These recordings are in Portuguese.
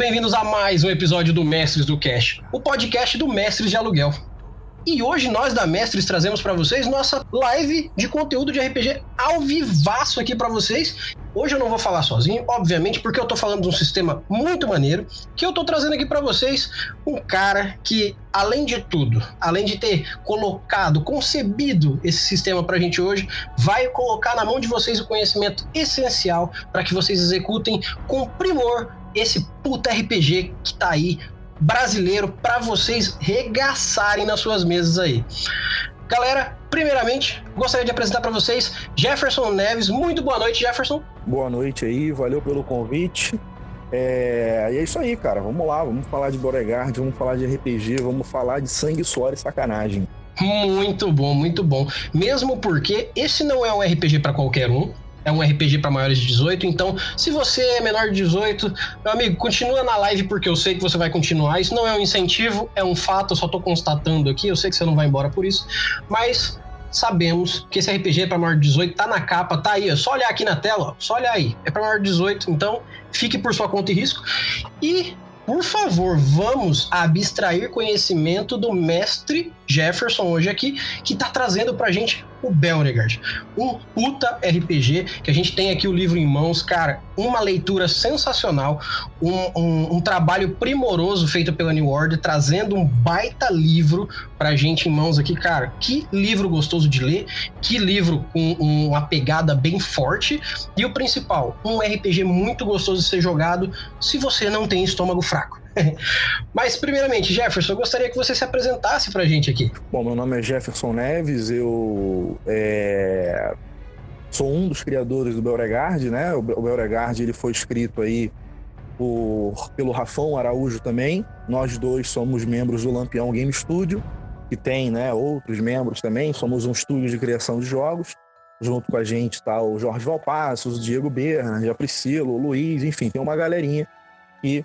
bem-vindos a mais um episódio do Mestres do Cash, o podcast do Mestres de Aluguel. E hoje nós da Mestres trazemos para vocês nossa live de conteúdo de RPG ao vivaço aqui para vocês. Hoje eu não vou falar sozinho, obviamente, porque eu tô falando de um sistema muito maneiro, que eu tô trazendo aqui para vocês um cara que, além de tudo, além de ter colocado, concebido esse sistema pra gente hoje, vai colocar na mão de vocês o conhecimento essencial para que vocês executem com primor esse puta RPG que tá aí brasileiro para vocês regaçarem nas suas mesas aí. Galera, primeiramente, gostaria de apresentar para vocês Jefferson Neves. Muito boa noite, Jefferson. Boa noite aí, valeu pelo convite. É, e é isso aí, cara. Vamos lá, vamos falar de Beauregard, vamos falar de RPG, vamos falar de sangue, suor e sacanagem. Muito bom, muito bom. Mesmo porque esse não é um RPG para qualquer um é um RPG para maiores de 18, então se você é menor de 18, meu amigo, continua na live porque eu sei que você vai continuar. Isso não é um incentivo, é um fato, eu só tô constatando aqui, eu sei que você não vai embora por isso, mas sabemos que esse RPG é para maior de 18, tá na capa, tá aí, é só olhar aqui na tela, ó, só olhar aí. É para maior de 18, então fique por sua conta e risco. E por favor, vamos abstrair conhecimento do mestre Jefferson hoje aqui, que está trazendo pra gente o Belregard. Um puta RPG, que a gente tem aqui o livro em mãos, cara, uma leitura sensacional, um, um, um trabalho primoroso feito pela New Order, trazendo um baita livro pra gente em mãos aqui, cara. Que livro gostoso de ler, que livro com uma pegada bem forte, e o principal, um RPG muito gostoso de ser jogado se você não tem estômago fraco. Mas, primeiramente, Jefferson, eu gostaria que você se apresentasse pra gente aqui. Bom, meu nome é Jefferson Neves, eu é, sou um dos criadores do Beauregard, né? O Beauregard ele foi escrito aí por, pelo Rafão Araújo também. Nós dois somos membros do Lampião Game Studio, que tem né, outros membros também. Somos um estúdio de criação de jogos. Junto com a gente está o Jorge Valpassos, o Diego Bernard, a Priscila, o Luiz, enfim, tem uma galerinha que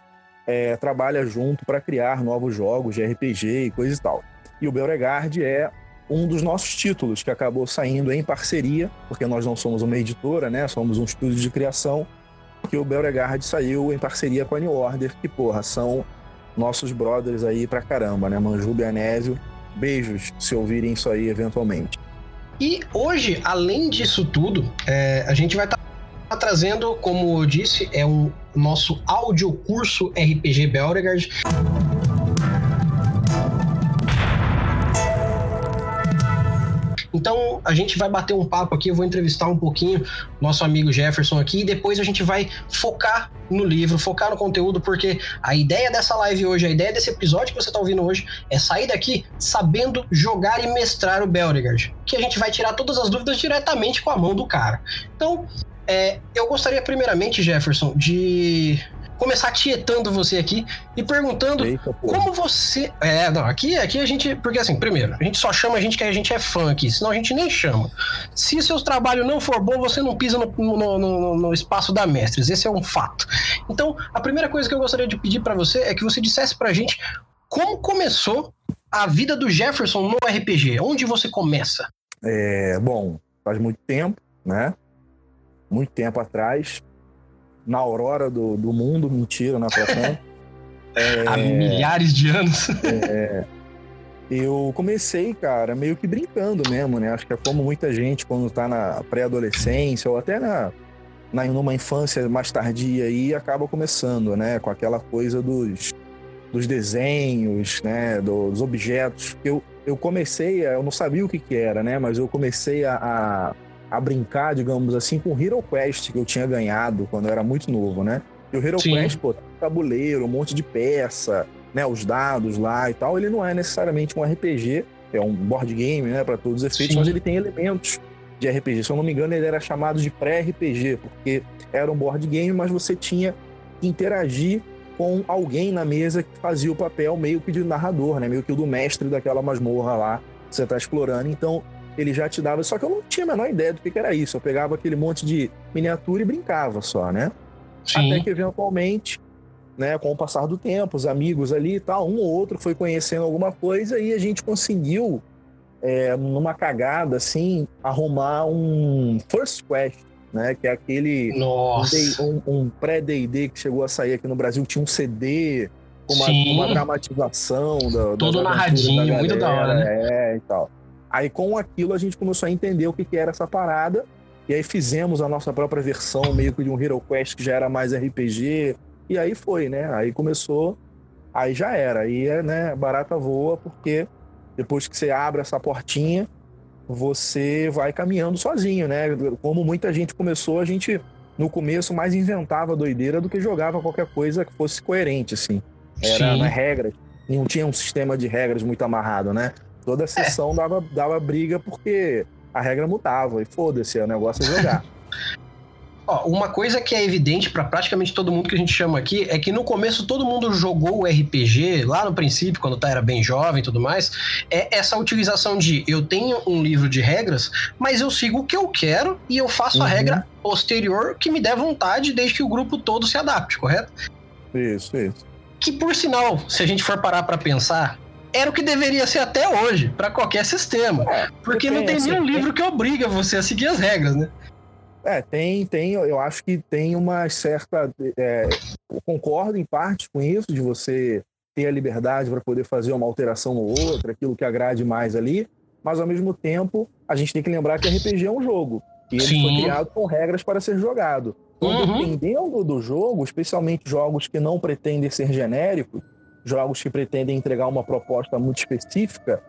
é, trabalha junto para criar novos jogos de RPG e coisa e tal. E o Beauregard é um dos nossos títulos que acabou saindo em parceria, porque nós não somos uma editora, né? Somos um estúdio de criação, que o Beauregard saiu em parceria com a New Order, que, porra, são nossos brothers aí pra caramba, né? Manjuba e Anésio. Beijos, se ouvirem isso aí eventualmente. E hoje, além disso tudo, é, a gente vai estar tá trazendo, como eu disse, é um nosso áudio curso RPG Beauregard. Então a gente vai bater um papo aqui, eu vou entrevistar um pouquinho nosso amigo Jefferson aqui e depois a gente vai focar no livro, focar no conteúdo, porque a ideia dessa live hoje, a ideia desse episódio que você está ouvindo hoje é sair daqui sabendo jogar e mestrar o Belregard, que a gente vai tirar todas as dúvidas diretamente com a mão do cara. Então, é, eu gostaria primeiramente, Jefferson, de começar tietando você aqui e perguntando Eita, como você. É, não, aqui, aqui a gente. Porque assim, primeiro, a gente só chama a gente que a gente é fã aqui, senão a gente nem chama. Se seus trabalhos não for bom, você não pisa no, no, no, no espaço da Mestres. Esse é um fato. Então, a primeira coisa que eu gostaria de pedir para você é que você dissesse pra gente como começou a vida do Jefferson no RPG. Onde você começa? É, bom, faz muito tempo, né? Muito tempo atrás, na aurora do, do mundo, mentira, na Platão. é, Há milhares de anos. é, eu comecei, cara, meio que brincando mesmo, né? Acho que é como muita gente quando tá na pré-adolescência ou até na, na numa infância mais tardia aí acaba começando, né? Com aquela coisa dos, dos desenhos, né? Dos objetos. Eu, eu comecei, eu não sabia o que que era, né? Mas eu comecei a, a a brincar, digamos assim, com o Hero Quest que eu tinha ganhado quando eu era muito novo, né? E o Hero Sim. Quest, pô, tabuleiro, um monte de peça, né? Os dados lá e tal. Ele não é necessariamente um RPG, é um board game, né? Para todos os efeitos, Sim. mas ele tem elementos de RPG. Se eu não me engano, ele era chamado de pré-RPG, porque era um board game, mas você tinha que interagir com alguém na mesa que fazia o papel meio que de narrador, né? Meio que o do mestre daquela masmorra lá que você está explorando. Então, ele já te dava. Só que eu não tinha a menor ideia do que, que era isso. Eu pegava aquele monte de miniatura e brincava só, né? Sim. Até que eventualmente, né, com o passar do tempo, os amigos ali e tal, um ou outro foi conhecendo alguma coisa e a gente conseguiu, é, numa cagada assim, arrumar um First Quest, né? Que é aquele Nossa. um, um pré-D&D que chegou a sair aqui no Brasil, tinha um CD com uma, uma dramatização da, todo narradinho, da muito da hora, né? É, e tal. Aí com aquilo a gente começou a entender o que, que era essa parada e aí fizemos a nossa própria versão meio que de um Hero Quest que já era mais RPG e aí foi, né? Aí começou, aí já era, aí é, né, barata voa porque depois que você abre essa portinha você vai caminhando sozinho, né? Como muita gente começou, a gente no começo mais inventava doideira do que jogava qualquer coisa que fosse coerente, assim. Era na regra, não tinha um sistema de regras muito amarrado, né? Toda é. sessão é. dava, dava briga porque a regra mutava e foda-se, o negócio é jogar. Ó, uma coisa que é evidente para praticamente todo mundo que a gente chama aqui é que no começo todo mundo jogou o RPG, lá no princípio, quando tá, era bem jovem e tudo mais, é essa utilização de eu tenho um livro de regras, mas eu sigo o que eu quero e eu faço uhum. a regra posterior que me der vontade desde que o grupo todo se adapte, correto? Isso, isso. Que por sinal, se a gente for parar para pensar, era o que deveria ser até hoje, para qualquer sistema. É, porque não tem nenhum livro que obriga você a seguir as regras, né? É, tem, tem, eu acho que tem uma certa. É, eu concordo em parte com isso, de você ter a liberdade para poder fazer uma alteração ou outra, aquilo que agrade mais ali, mas ao mesmo tempo a gente tem que lembrar que RPG é um jogo. E ele Sim. foi criado com regras para ser jogado. Então, uhum. dependendo do jogo, especialmente jogos que não pretendem ser genéricos, jogos que pretendem entregar uma proposta muito específica,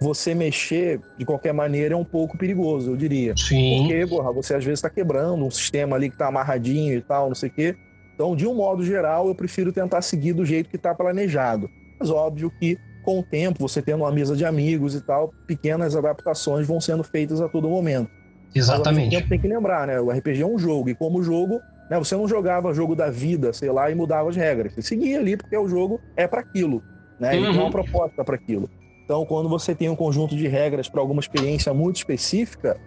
você mexer de qualquer maneira é um pouco perigoso, eu diria. Sim. Porque, porra, você às vezes está quebrando um sistema ali que está amarradinho e tal, não sei o quê. Então, de um modo geral, eu prefiro tentar seguir do jeito que está planejado. Mas óbvio que com o tempo, você tendo uma mesa de amigos e tal, pequenas adaptações vão sendo feitas a todo momento. Exatamente. Mas, tempo, tem que lembrar, né? O RPG é um jogo, e como jogo, né, você não jogava jogo da vida, sei lá, e mudava as regras. Você seguia ali porque o jogo é para aquilo, né? Ele uhum. tem uma proposta para aquilo. Então, quando você tem um conjunto de regras para alguma experiência muito específica,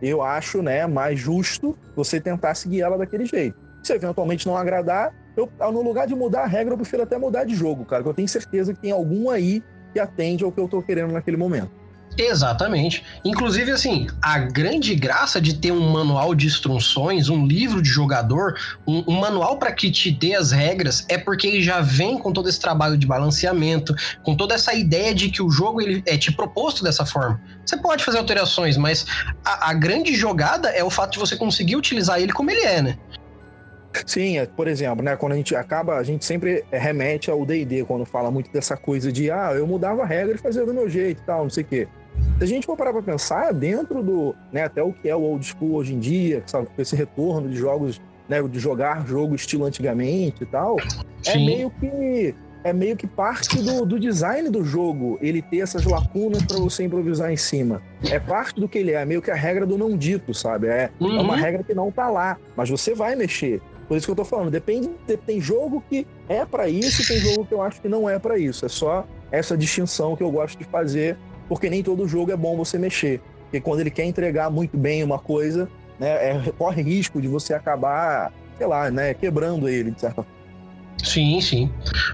eu acho, né, mais justo você tentar seguir ela daquele jeito. Se eventualmente não agradar, eu, no lugar de mudar a regra, eu prefiro até mudar de jogo, cara, que eu tenho certeza que tem algum aí que atende ao que eu tô querendo naquele momento. Exatamente. Inclusive, assim, a grande graça de ter um manual de instruções, um livro de jogador, um, um manual para que te dê as regras, é porque ele já vem com todo esse trabalho de balanceamento, com toda essa ideia de que o jogo ele é te proposto dessa forma. Você pode fazer alterações, mas a, a grande jogada é o fato de você conseguir utilizar ele como ele é, né? Sim, é, por exemplo, né, quando a gente acaba, a gente sempre remete ao D&D quando fala muito dessa coisa de ah, eu mudava a regra e fazia do meu jeito e tal, não sei o quê. Se a gente for parar para pensar, dentro do, né, até o que é o old school hoje em dia, sabe, esse retorno de jogos, né, de jogar jogo estilo antigamente e tal, é Sim. é meio que é meio que parte do, do design do jogo, ele ter essas lacunas para você improvisar em cima. É parte do que ele é, é meio que a regra do não dito, sabe? É, uhum. é uma uhum. regra que não tá lá, mas você vai mexer. Por isso que eu tô falando, depende, tem jogo que é para isso e tem jogo que eu acho que não é para isso. É só essa distinção que eu gosto de fazer porque nem todo jogo é bom você mexer. Porque quando ele quer entregar muito bem uma coisa, né, é, corre risco de você acabar, sei lá, né, quebrando ele, de certa forma. Sim, sim.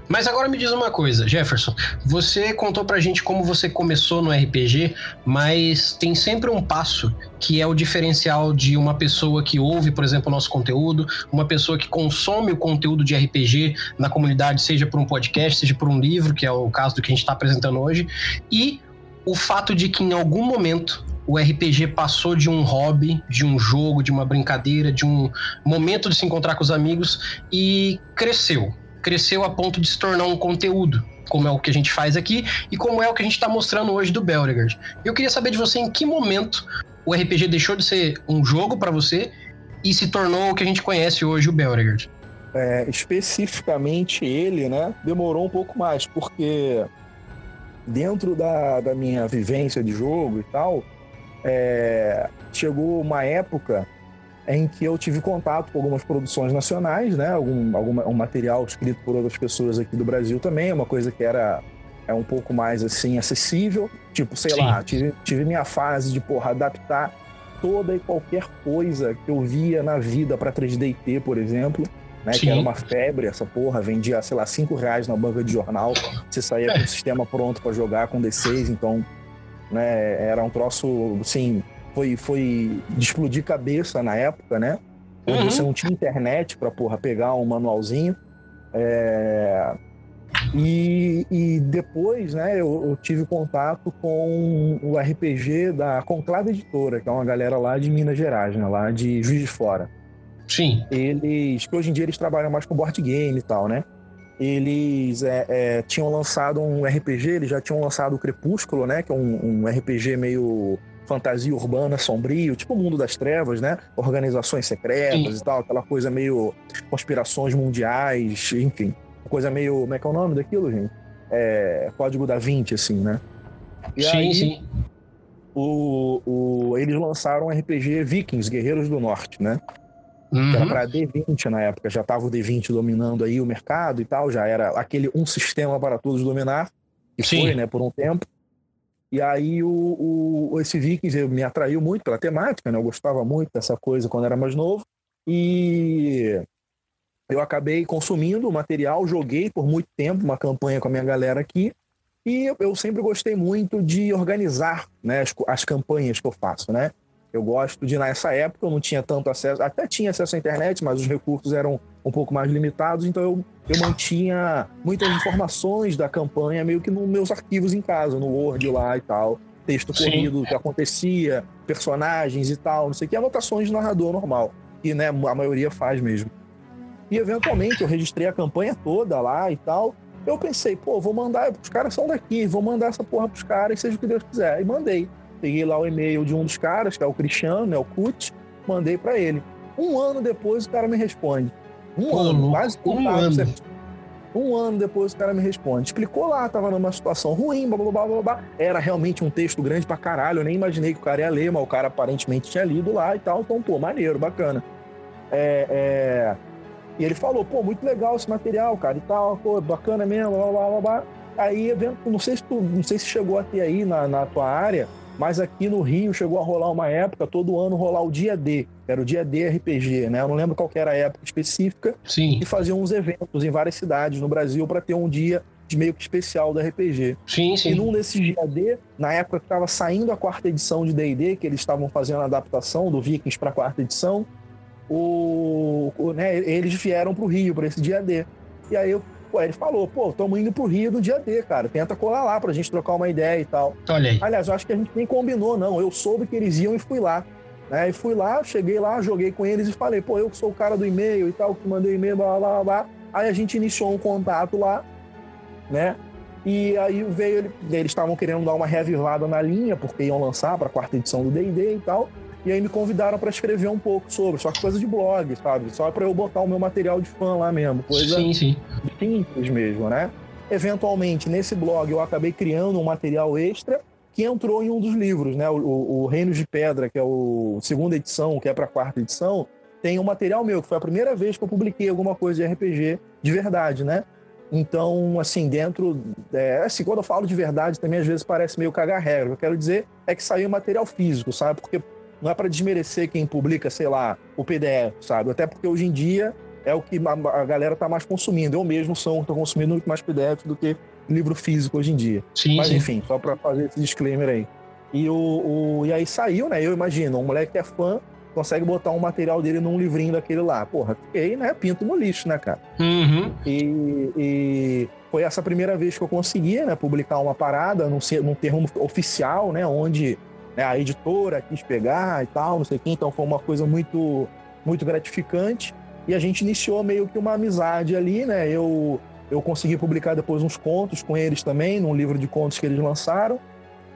Mas agora me diz uma coisa, Jefferson. Você contou pra gente como você começou no RPG, mas tem sempre um passo que é o diferencial de uma pessoa que ouve, por exemplo, o nosso conteúdo, uma pessoa que consome o conteúdo de RPG na comunidade, seja por um podcast, seja por um livro, que é o caso do que a gente está apresentando hoje, e o fato de que em algum momento o RPG passou de um hobby, de um jogo, de uma brincadeira, de um momento de se encontrar com os amigos e cresceu. Cresceu a ponto de se tornar um conteúdo, como é o que a gente faz aqui e como é o que a gente está mostrando hoje do Belregard. Eu queria saber de você em que momento o RPG deixou de ser um jogo para você e se tornou o que a gente conhece hoje, o Belregard. É, especificamente ele, né, demorou um pouco mais, porque dentro da, da minha vivência de jogo e tal, é, chegou uma época em que eu tive contato com algumas produções nacionais, né? Algum, algum um material escrito por outras pessoas aqui do Brasil também, uma coisa que era é um pouco mais assim acessível. Tipo, sei Sim. lá, tive, tive minha fase de porra, adaptar toda e qualquer coisa que eu via na vida para 3D por exemplo né? Sim. Que era uma febre, essa porra, vendia, sei lá, 5 reais na banca de jornal. Você saía com o sistema pronto para jogar com D6, então, né, era um troço, assim, foi, foi de explodir cabeça na época, né? Onde Uhum. você não tinha internet pra, porra, pegar um manualzinho. É, E, e depois, né, eu, eu tive contato com o RPG da Conclave Editora, que é uma galera lá de Minas Gerais, né, lá de Juiz de Fora. Sim. Eles, que hoje em dia eles trabalham mais com board game e tal, né? Eles é, é, tinham lançado um RPG, eles já tinham lançado o Crepúsculo, né? Que é um, um RPG meio fantasia urbana, sombrio, tipo o mundo das trevas, né? Organizações secretas Sim. e tal, aquela coisa meio conspirações mundiais, enfim. Coisa meio. Como é que é o nome daquilo, gente? É, Código da Vinci, assim, né? E sim, aí, sim. O, o, eles lançaram um RPG Vikings, Guerreiros do Norte, né? Que era Uhum. para D20 na época, já estava o D20 dominando aí o mercado e tal, já era aquele um sistema para todos dominar, que Sim. foi, né, por um tempo. E aí o, o- esse Vikings me atraiu muito pela temática, né? Eu gostava muito dessa coisa quando era mais novo. E eu acabei consumindo o material, joguei por muito tempo uma campanha com a minha galera aqui. E eu- sempre gostei muito de organizar né, as, as campanhas que eu faço, né? Eu gosto de, nessa época, eu não tinha tanto acesso, até tinha acesso à internet, mas os recursos eram um pouco mais limitados, então eu, eu mantinha muitas informações da campanha meio que nos meus arquivos em casa, no Word lá e tal. Texto Sim. corrido, que acontecia, personagens e tal, não sei o que, anotações de narrador normal, que né, a maioria faz mesmo. E eventualmente eu registrei a campanha toda lá e tal. Eu pensei, pô, vou mandar, os caras são daqui, vou mandar essa porra pros caras, seja o que Deus quiser. E mandei. Peguei lá o e-mail de um dos caras, que é o Cristiano, né, o Kut, mandei pra ele. Um ano depois o cara me responde. Um Ô, ano, quase um ano. certo? Um ano depois o cara me responde. Explicou lá, tava numa situação ruim, blá blá blá blá blá. Era realmente um texto grande pra caralho. Eu nem imaginei que o cara ia ler, mas o cara aparentemente tinha lido lá e tal. Então, pô, maneiro, bacana. É, é, E ele falou, pô, muito legal esse material, cara, e tal, pô, bacana mesmo, blá blá blá blá. Aí, evento, não sei se tu, não sei se chegou até aí na, na tua área, mas aqui no Rio chegou a rolar uma época, todo ano rolar o dia D, era o dia D RPG, né? Eu não lembro qual era a época específica, Sim, e faziam uns eventos em várias cidades no Brasil para ter um dia de meio que especial do RPG. sim, E sim. num desses dia D, na época que estava saindo a quarta edição de D&D, que eles estavam fazendo a adaptação do Vikings para a quarta edição, o, o- né, eles vieram para o Rio para esse dia D. E aí eu, pô, ele falou, pô, estamos indo para o Rio no dia D, cara, tenta colar lá para a gente trocar uma ideia e tal. Olha aí. Aliás, eu acho que a gente nem combinou, não. Eu soube que eles iam e fui lá. Né? E fui lá, cheguei lá, joguei com eles e falei, pô, eu que sou o cara do e-mail e tal, que mandei e-mail, blá, blá, blá, blá. Aí a gente iniciou um contato lá, né? E aí veio, ele- eles estavam querendo dar uma reavivada na linha, porque iam lançar para a quarta edição do D&D e tal. E aí me convidaram para escrever um pouco sobre, só que coisa de blog, sabe? Só para eu botar o meu material de fã lá mesmo, coisa Sim, sim. simples mesmo, né? Eventualmente, nesse blog, eu acabei criando um material extra que entrou em um dos livros, né? O, o, o Reinos de Pedra, que é o segunda edição, que é para a quarta edição, tem um material meu, que foi a primeira vez que eu publiquei alguma coisa de RPG de verdade, né? Então, assim, dentro. É, assim, quando eu falo de verdade, também às vezes parece meio cagar regra. O que eu quero dizer é que saiu material físico, sabe? Porque não é para desmerecer quem publica, sei lá, o PDF, sabe? Até porque hoje em dia é o que a galera tá mais consumindo. Eu mesmo sou, tô consumindo muito mais PDF do que livro físico hoje em dia. Sim, Mas sim. enfim, só para fazer esse disclaimer aí. E, o, o- e aí saiu, né? Eu imagino, um moleque que é fã consegue botar um material dele num livrinho daquele lá. Porra, fiquei, né? Pinto no lixo, né, cara? Uhum. E, e foi essa primeira vez que eu conseguia né, publicar uma parada num, num termo oficial, né? Onde né, a editora quis pegar e tal, não sei o quê. Então foi uma coisa muito, muito gratificante. E a gente iniciou meio que uma amizade ali, né? Eu, eu consegui publicar depois uns contos com eles também, num livro de contos que eles lançaram.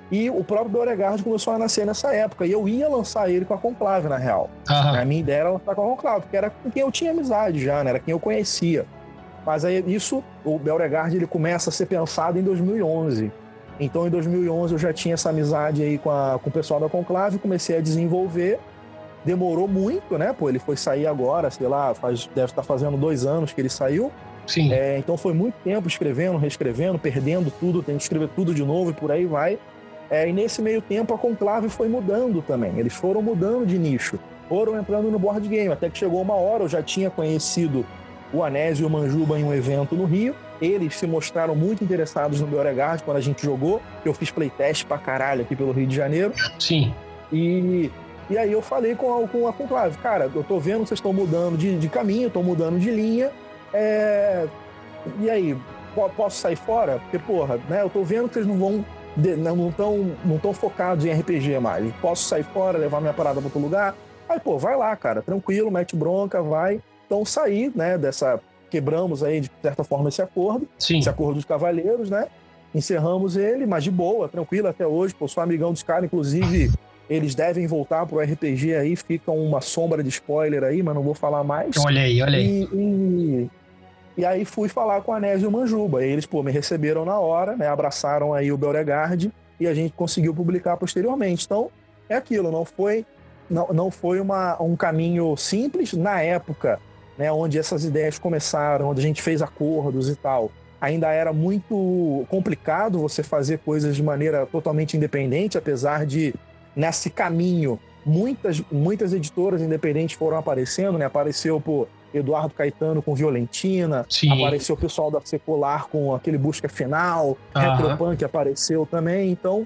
E o próprio Beauregard começou a nascer nessa época. E eu ia lançar ele com a Conclave, na real. Aham. A minha ideia era lançar com a Conclave, porque era com quem eu tinha amizade já, né? Era quem eu conhecia. Mas aí isso, o Beauregard, ele começa a ser pensado em 2011. Então, em 2011, eu já tinha essa amizade aí com, a- com o pessoal da Conclave, comecei a desenvolver. Demorou muito, né? Pô, ele foi sair agora, sei lá, faz, deve estar fazendo dois anos que ele saiu. Sim. É, então foi muito tempo escrevendo, reescrevendo, perdendo tudo, tem que escrever tudo de novo e por aí vai. É, e nesse meio tempo a Conclave foi mudando também. Eles foram mudando de nicho, foram entrando no board game, até que chegou uma hora, eu já tinha conhecido o Anésio e o Manjuba em um evento no Rio. Eles se mostraram muito interessados no Beauregard quando a gente jogou. Eu fiz playtest pra caralho aqui pelo Rio de Janeiro. Sim. E, e aí eu falei com a, com a conclave, cara, eu tô vendo que vocês estão mudando de, de caminho, estão mudando de linha. É... E aí, posso sair fora? Porque, porra, né, eu tô vendo que vocês não vão. Não estão não tão focados em RPG mais. Posso sair fora, levar minha parada para outro lugar? Aí, pô, vai lá, cara, tranquilo, mete bronca, vai. Então sair, né, dessa. Quebramos aí, de certa forma, esse acordo. Sim. Esse acordo dos cavaleiros, né? Encerramos ele, mas de boa, tranquilo até hoje. Pô, sou amigão dos caras, inclusive. Eles devem voltar pro RPG aí, fica uma sombra de spoiler aí, mas não vou falar mais. Olha aí, olha aí. E, e, e aí fui falar com a Nésio Manjuba. Eles, pô, me receberam na hora, né? Abraçaram aí o Beauregard e a gente conseguiu publicar posteriormente. Então, é aquilo, não foi não, não foi uma, um caminho simples na época, né, onde essas ideias começaram, onde a gente fez acordos e tal. Ainda era muito complicado você fazer coisas de maneira totalmente independente, apesar de nesse caminho muitas muitas editoras independentes foram aparecendo, né? Apareceu por Eduardo Caetano com Violentina, Sim. apareceu o pessoal da Secular com aquele Busca Final, Aham. Retropunk apareceu também, então,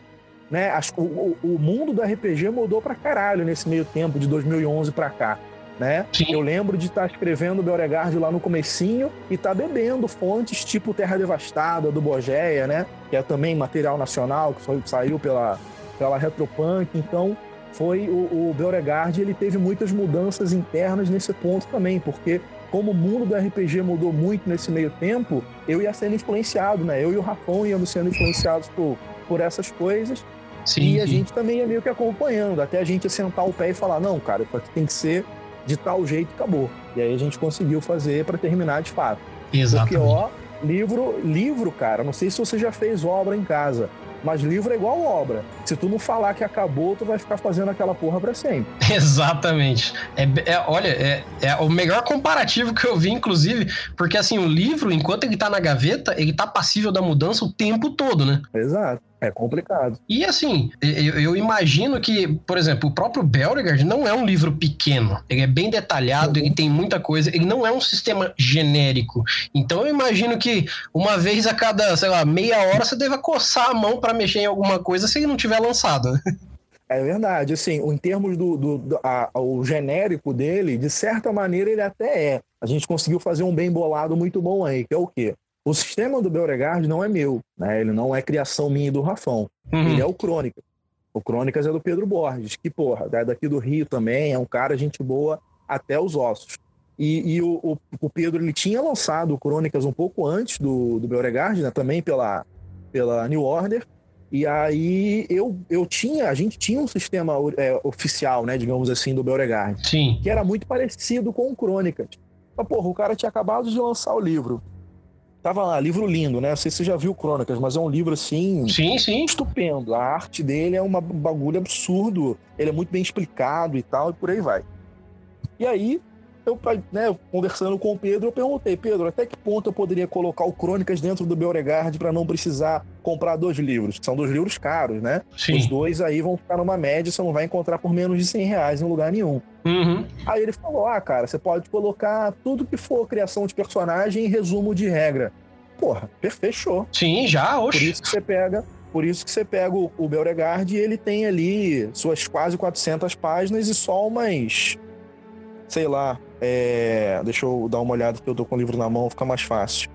né, acho que o, o- o mundo do RPG mudou pra caralho nesse meio tempo de 2011 pra cá, né? Sim. Eu lembro de estar escrevendo Beauregard lá no comecinho e estar bebendo fontes tipo Terra Devastada do Bogeia, né? Que é também material nacional que foi- saiu pela pela Retropunk, então foi o, o Beauregard ele teve muitas mudanças internas nesse ponto também, porque como o mundo do RPG mudou muito nesse meio tempo, eu ia sendo influenciado, né? Eu e o Rafão íamos sendo influenciados por, por essas coisas Sim, e a sim. gente também ia meio que acompanhando, até a gente sentar o pé e falar, não, cara, isso aqui tem que ser de tal jeito acabou. E aí a gente conseguiu fazer para terminar de fato. Porque, Exatamente. ó, livro, livro, cara, não sei se você já fez obra em casa, mas livro é igual obra. Se tu não falar que acabou, tu vai ficar fazendo aquela porra pra sempre. Exatamente. É, é- olha, é, é o melhor comparativo que eu vi, inclusive, porque assim, o livro, enquanto ele tá na gaveta, ele tá passível da mudança o tempo todo, né? Exato. É complicado. E assim, eu, eu imagino que, por exemplo, o próprio Beauregard não é um livro pequeno. Ele é bem detalhado, ele tem muita coisa, ele não é um sistema genérico. Então eu imagino que uma vez a cada, sei lá, meia hora você deva coçar a mão pra mexer em alguma coisa se ele não tiver lançado. É verdade, assim, em termos do, do, do- a- o genérico dele, de certa maneira ele até é. A gente conseguiu fazer um bem bolado muito bom aí, que é o quê? O sistema do Beauregard não é meu, né? Ele não é criação minha e do Rafão. Uhum. Ele é o Crônicas. O Crônicas é do Pedro Borges, que, porra, é daqui do Rio também, é um cara, gente boa até os ossos. E, e o, o- o Pedro, ele tinha lançado o Crônicas um pouco antes do, do Beauregard, né? Também pela, pela New Order. E aí eu, eu tinha, a gente tinha um sistema é, oficial, né, digamos assim, do Beauregard, Sim. que era muito parecido com o Crônicas. Mas, porra, o cara tinha acabado de lançar o livro. Tava lá, livro lindo, né? Não sei se você já viu Crônicas, mas é um livro assim, Sim, sim. estupendo. A arte dele é um bagulho absurdo. Ele é muito bem explicado e tal, e por aí vai. E aí, eu, né, conversando com o Pedro, eu perguntei, Pedro, até que ponto eu poderia colocar o Crônicas dentro do Beauregard para não precisar comprar dois livros? São dois livros caros, né? Os Sim. dois aí vão ficar numa média, você não vai encontrar por menos de 100 reais em lugar nenhum. Uhum. Aí ele falou: ah, cara, você pode colocar tudo que for criação de personagem e resumo de regra. Porra, fechou. Sim, já, Por oxe. isso que você pega, por isso que você pega o, o Beauregard e ele tem ali suas quase 400 páginas e só umas, sei lá, é, deixa eu dar uma olhada que eu tô com o livro na mão, fica mais fácil.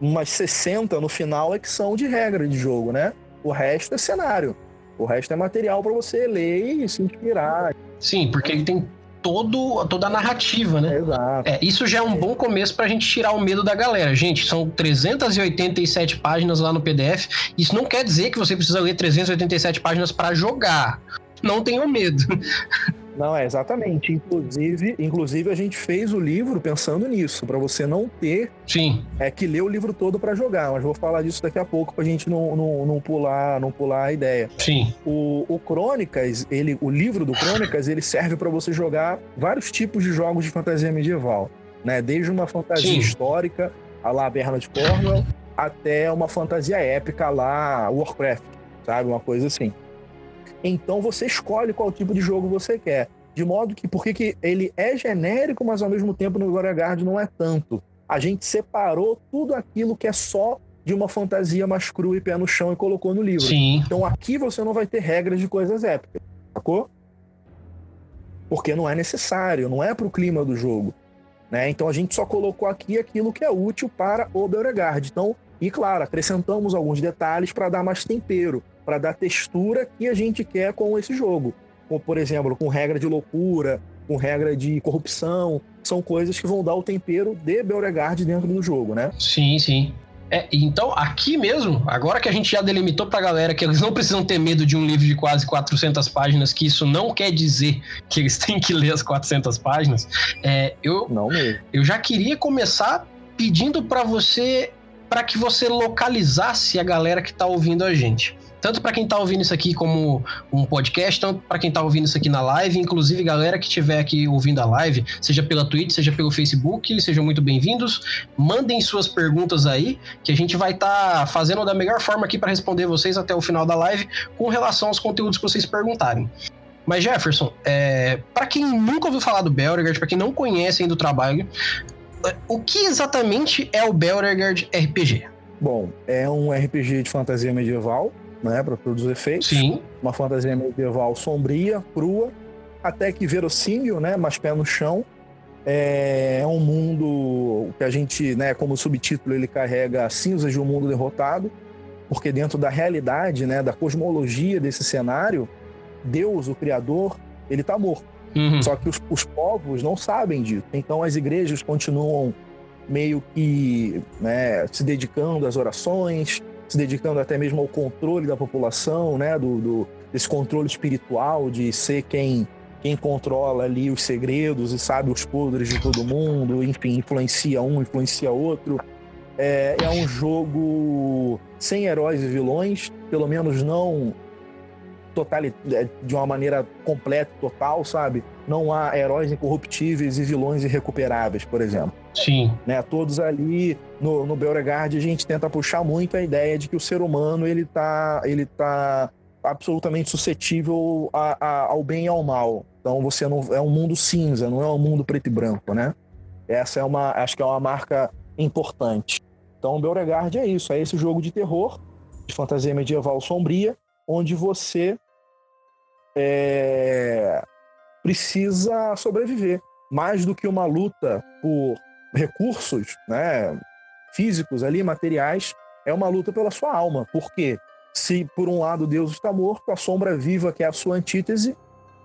Umas 60 no final é que são de regra de jogo, né? O resto é cenário. O resto é material para você ler e se inspirar. Sim, porque ele tem todo, toda a narrativa, né? Exato. É, isso já é um bom começo pra gente tirar o medo da galera. Gente, são 387 páginas lá no PDF. Isso não quer dizer que você precisa ler 387 páginas pra jogar. Não tenham medo. Não, é exatamente. Inclusive, inclusive a gente fez o livro pensando nisso, para você não ter Sim, é que ler o livro todo para jogar, mas vou falar disso daqui a pouco pra gente não, não, não pular não pular a ideia. sim. O, o Crônicas, ele, o livro do Crônicas, ele serve para você jogar vários tipos de jogos de fantasia medieval, né? Desde uma fantasia Sim. histórica, a lá Bernard Cornwell, até uma fantasia épica lá Warcraft, sabe? Uma coisa assim. Então você escolhe qual tipo de jogo você quer. De modo que, porque que ele é genérico, mas ao mesmo tempo no Beauregard não é tanto. A gente separou tudo aquilo que é só de uma fantasia mais crua e pé no chão e colocou no livro. Sim. Então aqui você não vai ter regras de coisas épicas, sacou? porque não é necessário, não é para o clima do jogo. Né? Então a gente só colocou aqui aquilo que é útil para o Beauregard. Então, e claro, acrescentamos alguns detalhes para dar mais tempero, para dar textura que a gente quer com esse jogo. Como, por exemplo, com regra de loucura, com regra de corrupção, são coisas que vão dar o tempero de Beauregard dentro do jogo, né? Sim, sim. É, então, aqui mesmo, agora que a gente já delimitou pra galera que eles não precisam ter medo de um livro de quase 400 páginas, que isso não quer dizer que eles têm que ler as 400 páginas, é, eu, não mesmo. eu já queria começar pedindo para você, para que você localizasse a galera que tá ouvindo a gente tanto para quem está ouvindo isso aqui como um podcast, tanto para quem está ouvindo isso aqui na live, inclusive galera que estiver aqui ouvindo a live, seja pela Twitch, seja pelo Facebook, sejam muito bem-vindos. Mandem suas perguntas aí, que a gente vai estar tá fazendo da melhor forma aqui para responder vocês até o final da live com relação aos conteúdos que vocês perguntarem. Mas Jefferson, é, para quem nunca ouviu falar do Belregard, para quem não conhece ainda o trabalho, o que exatamente é o Belregard RPG? Bom, é um RPG de fantasia medieval, né, para todos os efeitos. Sim. Uma fantasia medieval sombria, crua, até que verossímil, né, mas pé no chão. É um mundo que a gente, né, como subtítulo, ele carrega cinzas de um mundo derrotado, porque dentro da realidade, né, da cosmologia desse cenário, Deus, o Criador, ele está morto. Uhum. Só que os, os povos não sabem disso. Então as igrejas continuam meio que né, se dedicando às orações, se dedicando até mesmo ao controle da população, né, do, do, desse controle espiritual de ser quem quem controla ali os segredos e sabe os podres de todo mundo, enfim, influencia um, influencia outro. É, é um jogo sem heróis e vilões, pelo menos não total, é, de uma maneira completa, total, sabe? Não há heróis incorruptíveis e vilões irrecuperáveis, por exemplo. Sim. Né? Todos ali no, no Beauregard a gente tenta puxar muito a ideia de que o ser humano ele tá, ele tá absolutamente suscetível a, a, ao bem e ao mal. Então você não é um mundo cinza, não é um mundo preto e branco, né? Essa é uma, acho que é uma marca importante. Então o Beauregard é isso, é esse jogo de terror, de fantasia medieval sombria, onde você é, precisa sobreviver. Mais do que uma luta por recursos né, físicos ali, materiais, é uma luta pela sua alma. Porque se por um lado Deus está morto, a sombra viva, que é a sua antítese,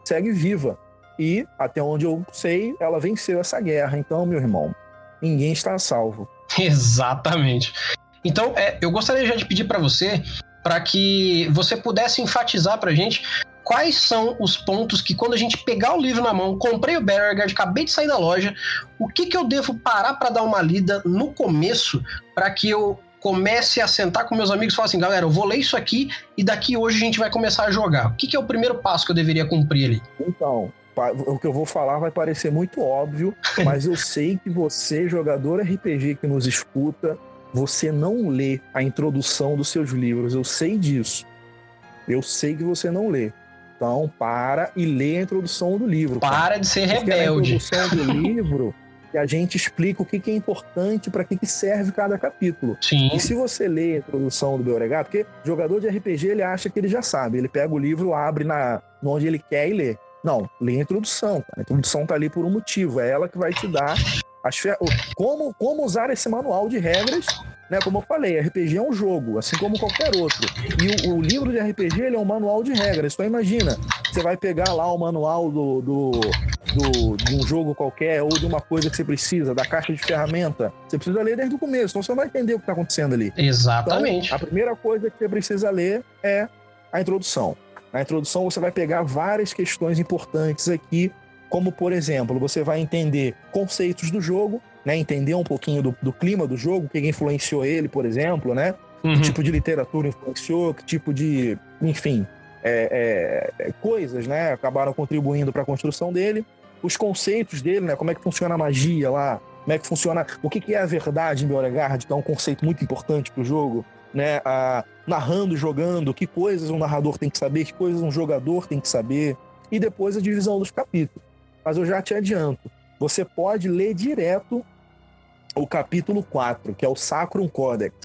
segue viva. E, até onde eu sei, ela venceu essa guerra. Então, meu irmão, ninguém está salvo. Exatamente. Então, é, eu gostaria já de pedir para você para que você pudesse enfatizar para gente quais são os pontos que quando a gente pegar o livro na mão, comprei o Beauregard, acabei de sair da loja, o que, que eu devo parar para dar uma lida no começo para que eu comece a sentar com meus amigos e falar assim, galera, eu vou ler isso aqui e daqui hoje a gente vai começar a jogar. O que, que é o primeiro passo que eu deveria cumprir ali? Então, o que eu vou falar vai parecer muito óbvio, mas eu sei que você, jogador RPG que nos escuta, você não lê a introdução dos seus livros. Eu sei disso. Eu sei que você não lê. Então, para e lê a introdução do livro. Para cara. de ser Porque rebelde. a introdução do livro que a gente explica o que, é importante para que, que serve cada capítulo. Sim. E se você lê a introdução do Beauregard, porque jogador de RPG ele acha que ele já sabe, ele pega o livro, abre na onde ele quer e lê. Não, lê a introdução. A introdução tá ali por um motivo, é ela que vai te dar as fer... como, como usar esse manual de regras né? Como eu falei, RPG é um jogo, assim como qualquer outro. E o, o livro de RPG ele é um manual de regras. Então imagina, você vai pegar lá o manual do, do, do, de um jogo qualquer ou de uma coisa que você precisa, da caixa de ferramenta. Você precisa ler desde o começo, então você não vai entender o que está acontecendo ali. Exatamente. Então, a primeira coisa que você precisa ler é a introdução. Na introdução você vai pegar várias questões importantes aqui, como por exemplo, você vai entender conceitos do jogo, né, entender um pouquinho do, do clima do jogo, o que influenciou ele, por exemplo, né? Uhum. Que tipo de literatura influenciou, que tipo de, enfim, é, é, coisas, né, acabaram contribuindo para a construção dele, os conceitos dele, né, como é que funciona a magia lá, como é que funciona, o que, que é a verdade em Beauregard, que é um conceito muito importante para o jogo, né, a, narrando, jogando, que coisas um narrador tem que saber, que coisas um jogador tem que saber, e depois a divisão dos capítulos. Mas eu já te adianto, você pode ler direto o capítulo 4, que é o Sacrum Codex.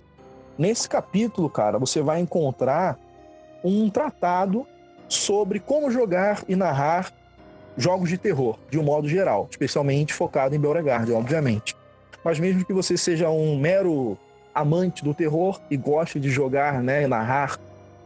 Nesse capítulo, cara, você vai encontrar um tratado sobre como jogar e narrar jogos de terror, de um modo geral, especialmente focado em Beauregard, obviamente. Mas mesmo que você seja um mero amante do terror e goste de jogar, né, narrar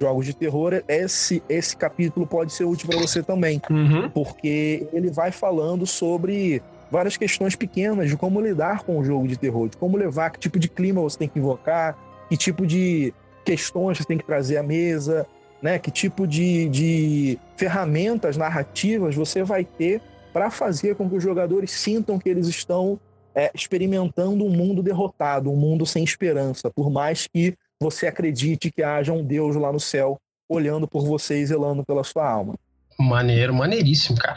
jogos de terror, esse, esse capítulo pode ser útil para você também, Uhum. porque ele vai falando sobre várias questões pequenas de como lidar com o jogo de terror, de como levar, que tipo de clima você tem que invocar, que tipo de questões você tem que trazer à mesa, né? Que tipo de, de ferramentas narrativas você vai ter para fazer com que os jogadores sintam que eles estão é, experimentando um mundo derrotado, um mundo sem esperança, por mais que você acredite que haja um Deus lá no céu olhando por você e zelando pela sua alma. Maneiro, maneiríssimo, cara.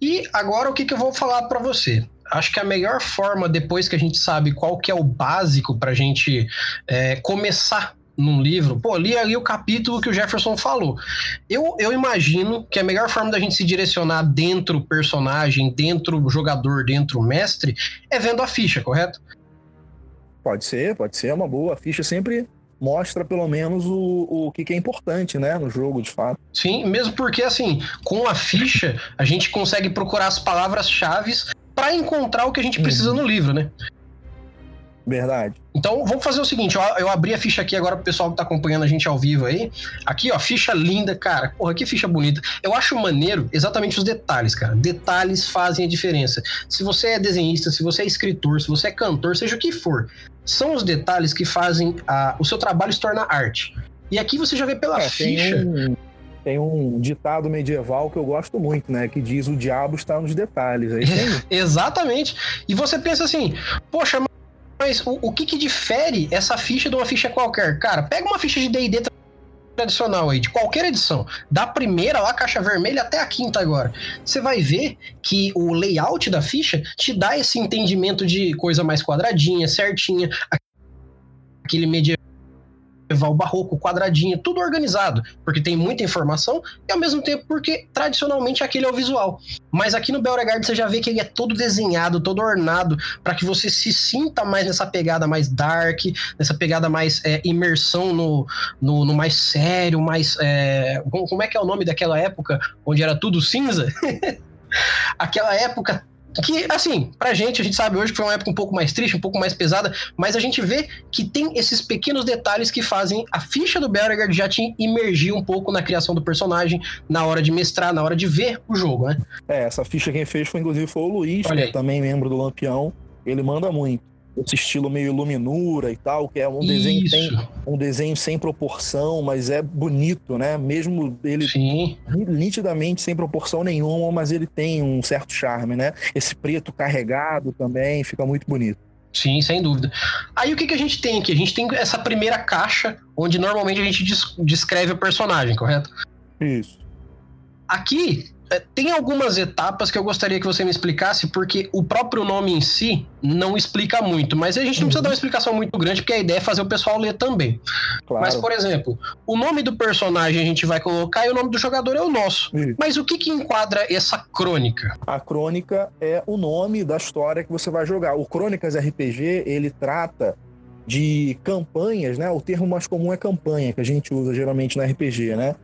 E agora o que, que eu vou falar para você? Acho que a melhor forma, depois que a gente sabe qual que é o básico pra gente é, começar num livro, pô, li ali o capítulo que o Jefferson falou. Eu, eu imagino que a melhor forma da gente se direcionar dentro do personagem, dentro do jogador, dentro do mestre, é vendo a ficha, correto? Pode ser, pode ser, é uma boa. A ficha sempre mostra pelo menos o, o que, que é importante, né, no jogo, de fato. Sim, mesmo porque, assim, com a ficha, a gente consegue procurar as palavras-chave para encontrar o que a gente precisa Uhum. no livro, né? Verdade. Então, vamos fazer o seguinte, ó, eu abri a ficha aqui agora pro pessoal que tá acompanhando a gente ao vivo aí. Aqui, ó, ficha linda, cara. Porra, que ficha bonita. Eu acho maneiro exatamente os detalhes, cara. Detalhes fazem a diferença. Se você é desenhista, se você é escritor, se você é cantor, seja o que for, são os detalhes que fazem a- o seu trabalho se tornar arte. E aqui você já vê pela É, ficha. tem, um, tem um ditado medieval que eu gosto muito, né, que diz o diabo está nos detalhes. Aí. Exatamente. E você pensa assim, poxa, mas o, o que que difere essa ficha de uma ficha qualquer? Cara, pega uma ficha de D&D tradicional aí, de qualquer edição, da primeira lá, caixa vermelha, até a quinta agora. Você vai ver que o layout da ficha te dá esse entendimento de coisa mais quadradinha, certinha, aquele medieval barroco, quadradinho, tudo organizado, porque tem muita informação e ao mesmo tempo porque tradicionalmente aquele é o visual. Mas aqui no Beauregard você já vê que ele é todo desenhado, todo ornado, para que você se sinta mais nessa pegada mais dark, nessa pegada mais é, imersão no, no, no mais sério, mais. é, como é que é o nome daquela época onde era tudo cinza? Aquela época que, assim, pra gente, a gente sabe hoje que foi uma época um pouco mais triste, um pouco mais pesada, mas a gente vê que tem esses pequenos detalhes que fazem a ficha do Beauregard já te imergir um pouco na criação do personagem, na hora de mestrar, na hora de ver o jogo, né? É, essa ficha quem fez foi inclusive foi o Luiz, que também membro do Lampião. Ele manda muito. Esse estilo meio iluminura e tal, que é um desenho tem um desenho sem proporção, mas é bonito, né? Mesmo ele sim. nitidamente sem proporção nenhuma, mas ele tem um certo charme, né? Esse preto carregado também fica muito bonito. Sim, sem dúvida. Aí o que, que a gente tem aqui? A gente tem essa primeira caixa, onde normalmente a gente des- descreve o personagem, correto? Isso. Aqui tem algumas etapas que eu gostaria que você me explicasse, porque o próprio nome em si não explica muito, mas a gente não precisa dar uma explicação muito grande, porque a ideia é fazer o pessoal ler também. Claro. Mas, por exemplo, o nome do personagem a gente vai colocar e o nome do jogador é o nosso. Isso. Mas o que, que enquadra essa crônica? A crônica é o nome da história que você vai jogar. O Crônicas RPG, ele trata de campanhas, né? O termo mais comum é campanha, que a gente usa geralmente no RPG, né?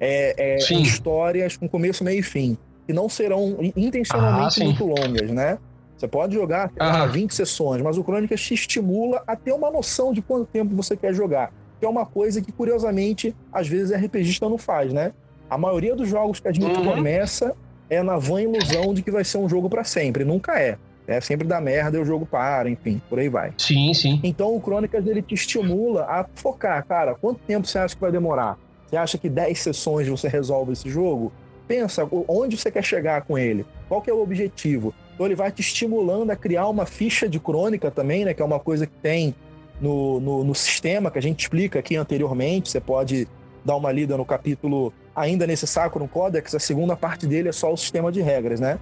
É, é histórias com começo, meio e fim, que não serão in- Ah, intencionalmente sim. muito longas, né? Você pode jogar Aham. 20 sessões, mas o Crônicas te estimula a ter uma noção de quanto tempo você quer jogar. Que é uma coisa que, curiosamente, às vezes RPGista não faz, né? A maioria dos jogos que a gente Uhum. começa é na vã ilusão de que vai ser um jogo pra sempre. Nunca é. É sempre dá merda e o jogo para, enfim, por aí vai. Sim, sim. Então o Crônicas ele te estimula a focar, cara, quanto tempo você acha que vai demorar? Você acha que 10 sessões você resolve esse jogo? Pensa onde você quer chegar com ele. Qual que é o objetivo? Então ele vai te estimulando a criar uma ficha de crônica também, né? Que é uma coisa que tem no, no, no sistema que a gente explica aqui anteriormente. Você pode dar uma lida no capítulo ainda nesse Sacro Codex. A segunda parte dele é só o sistema de regras, né?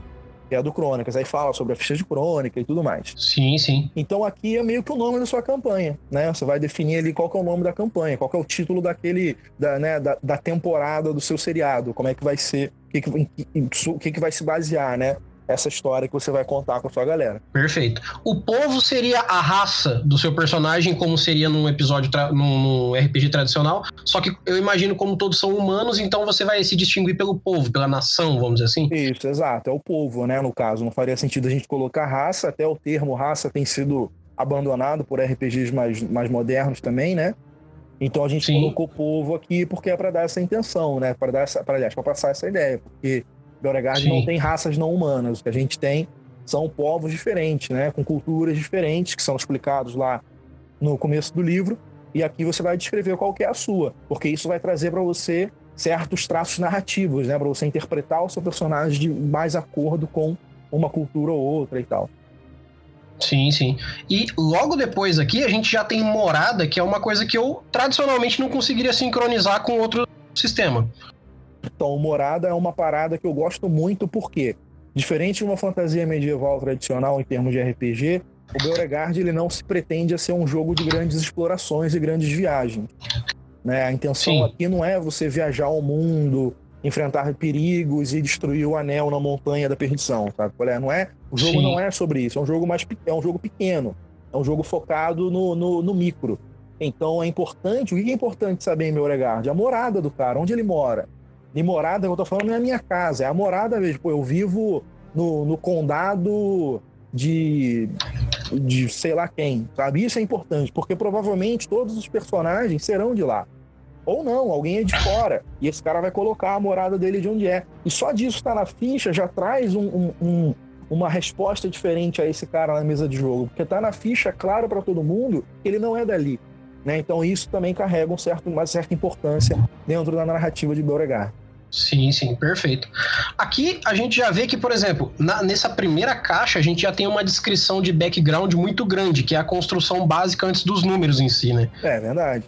Que é do Crônicas. Aí fala sobre a ficha de crônica e tudo mais. Sim, sim. Então aqui é meio que o nome da sua campanha, né? Você vai definir ali qual que é o nome da campanha, qual que é o título daquele, da, né, da, da temporada do seu seriado, como é que vai ser, o que, que, que, que vai se basear, né? Essa história que você vai contar com a sua galera. Perfeito. O povo seria a raça do seu personagem, como seria num episódio, num, num, RPG tradicional, só que eu imagino como todos são humanos, então você vai se distinguir pelo povo, pela nação, vamos dizer assim? Isso, exato. É o povo, né, no caso. Não faria sentido a gente colocar raça, até o termo raça tem sido abandonado por RPGs mais, mais modernos também, né? Então a gente Sim. colocou povo aqui porque é para dar essa intenção, né? Para dar essa, para aliás, para passar essa ideia, porque Beauregard não tem raças não humanas, o que a gente tem são povos diferentes, né? Com culturas diferentes que são explicados lá no começo do livro, e aqui você vai descrever qual que é a sua, porque isso vai trazer para você certos traços narrativos, né? Para você interpretar o seu personagem de mais acordo com uma cultura ou outra e tal. Sim, sim. E logo depois aqui a gente já tem morada, que é uma coisa que eu tradicionalmente não conseguiria sincronizar com outro sistema. Então, morada é uma parada que eu gosto muito porque, diferente de uma fantasia medieval tradicional em termos de RPG, o Beauregard ele não se pretende a ser um jogo de grandes explorações e grandes viagens. Né? A intenção Sim. aqui não é você viajar ao mundo, enfrentar perigos e destruir o anel na montanha da perdição, sabe? É? Não é, o jogo Sim. não é sobre isso, é um jogo mais é um jogo pequeno, é um jogo focado no, no, no micro. Então é importante, o que é importante saber em Beauregard? A morada do cara, onde ele mora. E morada eu tô falando não é a minha casa, é a morada mesmo. Pô, eu vivo no, no condado de, de sei lá quem, sabe? Isso é importante, porque provavelmente todos os personagens serão de lá. Ou não, alguém é de fora. E esse cara vai colocar a morada dele de onde é. E só disso estar tá na ficha já traz um, um, um, uma resposta diferente a esse cara na mesa de jogo. Porque tá na ficha claro para todo mundo que ele não é dali. Né? Então isso também carrega um certo, uma certa importância dentro da narrativa de Beauregard. Sim, sim, perfeito. Aqui a gente já vê que, por exemplo, na, nessa primeira caixa a gente já tem uma descrição de background muito grande, que é a construção básica antes dos números em si, né? É verdade.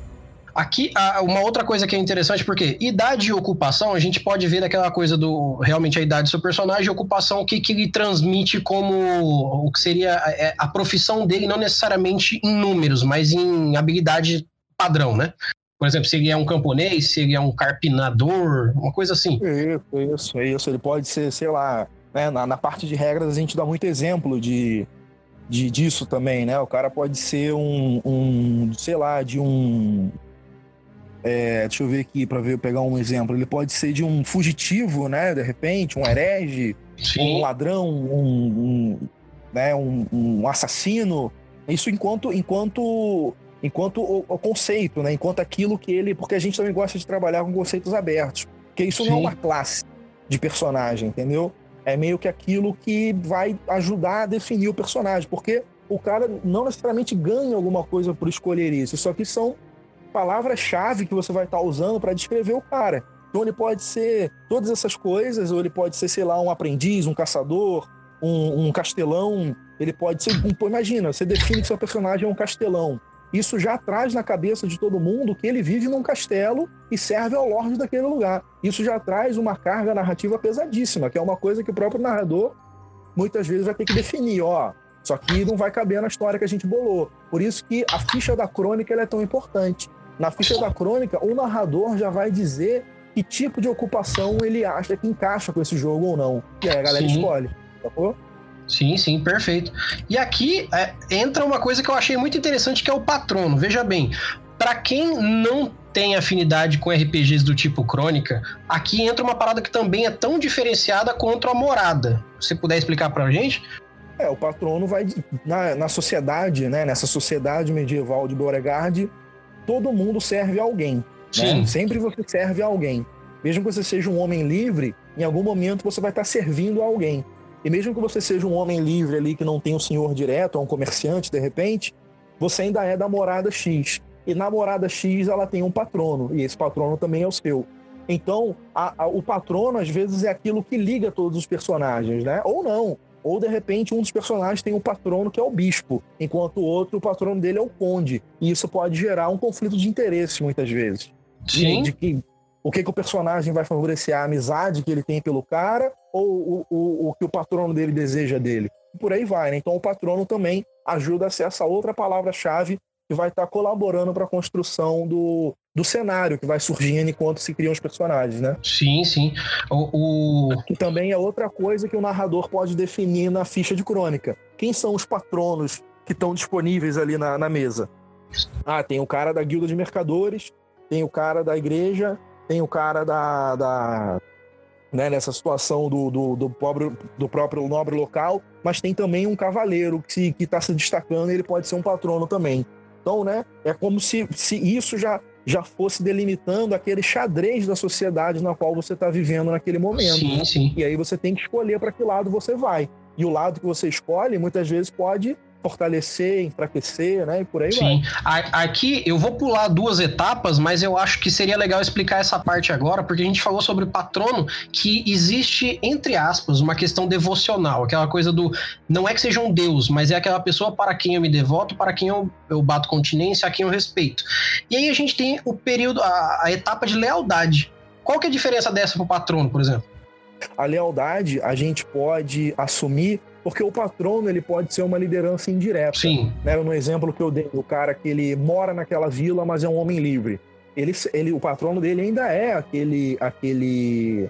Aqui, uma outra coisa que é interessante, porque idade e ocupação, a gente pode ver daquela coisa do realmente a idade do seu personagem e ocupação, o que, que ele transmite como o que seria a, é, a profissão dele, não necessariamente em números, mas em habilidade padrão, né? Por exemplo, se ele é um camponês, se ele é um carpinador, uma coisa assim. Isso, isso, isso. Ele pode ser, sei lá, né? na, na parte de regras a gente dá muito exemplo de, de disso também, né? O cara pode ser um, um sei lá, de um é, deixa eu ver aqui para ver pegar um exemplo. Ele pode ser de um fugitivo, né? De repente, um herege, Sim. um ladrão, um, um né? Um, um, assassino. Isso enquanto enquanto enquanto o, o, conceito, né? Enquanto aquilo que ele, porque a gente também gosta de trabalhar com conceitos abertos, porque isso Sim. não é uma classe de personagem, entendeu? É meio que aquilo que vai ajudar a definir o personagem, porque o cara não necessariamente ganha alguma coisa por escolher isso, só que são palavra-chave que você vai estar usando para descrever o cara. Então ele pode ser todas essas coisas, ou ele pode ser, sei lá, um aprendiz, um caçador, um, um castelão. Ele pode ser. Um, imagina, você define que seu personagem é um castelão. Isso já traz na cabeça de todo mundo que ele vive num castelo e serve ao lorde daquele lugar. Isso já traz uma carga narrativa pesadíssima, que é uma coisa que o próprio narrador muitas vezes vai ter que definir. Ó, só que não vai caber na história que a gente bolou. Por isso que a ficha da crônica é tão importante. Na ficha da crônica, o narrador já vai dizer que tipo de ocupação ele acha que encaixa com esse jogo ou não. E aí a galera sim. escolhe, sacou? Sim, sim, perfeito. E aqui é, entra uma coisa que eu achei muito interessante, que é o patrono. Veja bem, para quem não tem afinidade com RPGs do tipo crônica, aqui entra uma parada que também é tão diferenciada quanto a morada. Se puder explicar pra gente? É, o patrono vai na, na sociedade, né? Nessa sociedade medieval de Beauregard, todo mundo serve a alguém. Né? Sempre você serve a alguém. Mesmo que você seja um homem livre, em algum momento você vai estar servindo a alguém. E mesmo que você seja um homem livre ali que não tem um senhor direto, ou um comerciante de repente, você ainda é da morada X. E na morada X ela tem um patrono, e esse patrono também é o seu. Então, a, a, o patrono às vezes é aquilo que liga todos os personagens, né? Ou não. Ou de repente um dos personagens tem um patrono que é o bispo, enquanto o outro, o patrono dele é o conde. E isso pode gerar um conflito de interesse muitas vezes. Sim. De, de que o que, que o personagem vai favorecer a amizade que ele tem pelo cara ou o, o, o que o patrono dele deseja dele. E por aí vai, né? Então o patrono também ajuda a ser essa outra palavra-chave que vai estar colaborando para a construção do, do cenário que vai surgindo enquanto se criam os personagens, né? Sim, sim. O, o... Que também é outra coisa que o narrador pode definir na ficha de crônica. Quem são os patronos que estão disponíveis ali na, na mesa? Ah, tem o cara da guilda de mercadores, tem o cara da igreja, tem o cara da. da né, nessa situação do, do, do, pobre, do próprio nobre local, mas tem também um cavaleiro que está se destacando e ele pode ser um patrono também. Então, né, é como se, se isso já já fosse delimitando aquele xadrez da sociedade na qual você está vivendo naquele momento. Sim, sim. E aí você tem que escolher para que lado você vai. E o lado que você escolhe, muitas vezes, pode fortalecer, enfraquecer, né? E por aí Sim. vai. Aqui eu vou pular duas etapas, mas eu acho que seria legal explicar essa parte agora, porque a gente falou sobre o patrono que existe, entre aspas, uma questão devocional, aquela coisa do. Não é que seja um deus, mas é aquela pessoa para quem eu me devoto, para quem eu, eu bato continência, a quem eu respeito. E aí a gente tem o período, a, a etapa de lealdade. Qual que é a diferença dessa para o patrono, por exemplo? A lealdade a gente pode assumir porque o patrono ele pode ser uma liderança indireta. Sim. Né? No exemplo que eu dei, o cara que ele mora naquela vila, mas é um homem livre. Ele, ele, o patrono dele ainda é aquele, aquele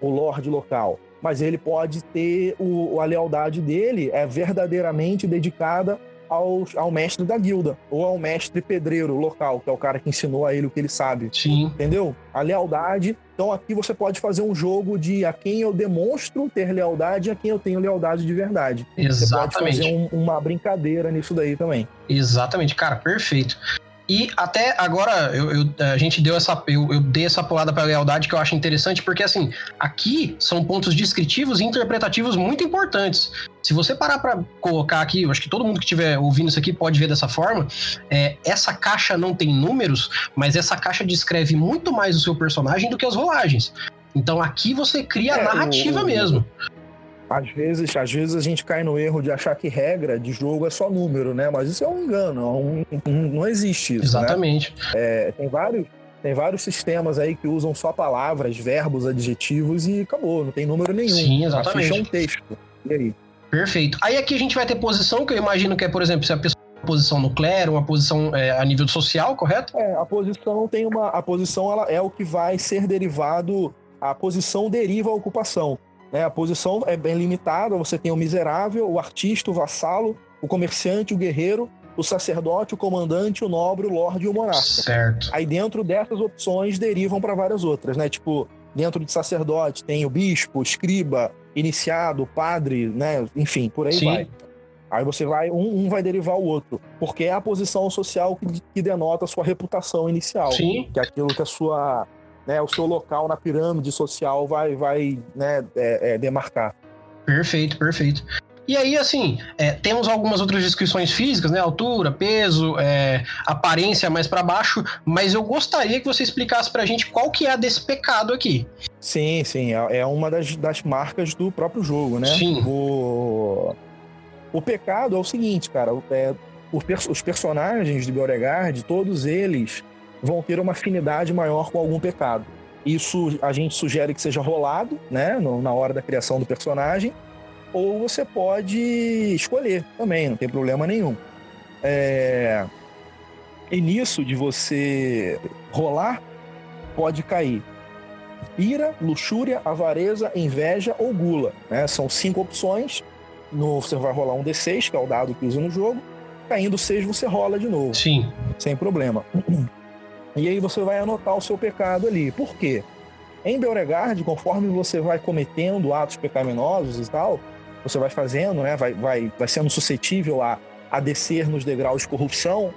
o lord local, mas ele pode ter o, a lealdade dele é verdadeiramente dedicada ao, ao mestre da guilda, ou ao mestre pedreiro local, que é o cara que ensinou a ele o que ele sabe. Sim. Entendeu? A lealdade. Então aqui você pode fazer um jogo de a quem eu demonstro ter lealdade e a quem eu tenho lealdade de verdade. Exatamente. Você pode fazer um, uma brincadeira nisso daí também. Exatamente, cara, perfeito. E até agora eu, eu, a gente deu essa. Eu, eu dei essa pulada para lealdade que eu acho interessante, porque assim, aqui são pontos descritivos e interpretativos muito importantes. Se você parar para colocar aqui, eu acho que todo mundo que estiver ouvindo isso aqui pode ver dessa forma. É, essa caixa não tem números, mas essa caixa descreve muito mais o seu personagem do que as rolagens. Então aqui você cria a é, narrativa o, mesmo às vezes, às vezes a gente cai no erro de achar que regra de jogo é só número, né? Mas isso é um engano, é um, um, não existe isso. Né? Exatamente. Né? É, tem vários. Tem vários sistemas aí que usam só palavras, verbos, adjetivos e acabou, não tem número nenhum. Sim, exatamente. A ficha é um texto. E aí? Perfeito. Aí aqui a gente vai ter posição, que eu imagino que é, por exemplo, se a pessoa posição no clero, uma posição é, a nível social, correto? É, a posição tem uma. A posição ela é o que vai ser derivado. A posição deriva a ocupação. Né? A posição é bem limitada, você tem o miserável, o artista, o vassalo, o comerciante, o guerreiro, o sacerdote, o comandante, o nobre, o lorde e o monarca. Certo. Aí dentro dessas opções derivam para várias outras, né? Tipo, dentro de sacerdote tem o bispo, o escriba, iniciado, padre, né? Enfim, por aí Sim. vai. Aí você vai, um, um, vai derivar o outro, porque é a posição social que, que denota a sua reputação inicial. Sim. Que é aquilo que a sua né, o seu local na pirâmide social vai, vai né, é, é, demarcar. Perfeito, perfeito. E aí, assim, é, temos algumas outras descrições físicas, né? Altura, peso, é, aparência mais para baixo, mas eu gostaria que você explicasse pra gente qual que é a desse pecado aqui. Sim, sim, é, é uma das, das marcas do próprio jogo, né? Sim. O, o pecado é o seguinte, cara, é, os personagens de Beauregard, todos eles vão ter uma afinidade maior com algum pecado. Isso a gente sugere que seja rolado, né, no, na hora da criação do personagem, ou você pode escolher também, não tem problema nenhum. É... E nisso de você rolar, pode cair ira, luxúria, avareza, inveja ou gula. Né? São cinco opções. No, você vai rolar um D6, que é o dado que usa no jogo. Caindo seis, você rola de novo. Sim. Sem problema. E aí você vai anotar o seu pecado ali. Por quê? Em Beauregard, conforme você vai cometendo atos pecaminosos e tal, você vai fazendo, né? Vai, vai, vai sendo suscetível a, a descer nos degraus de corrupção.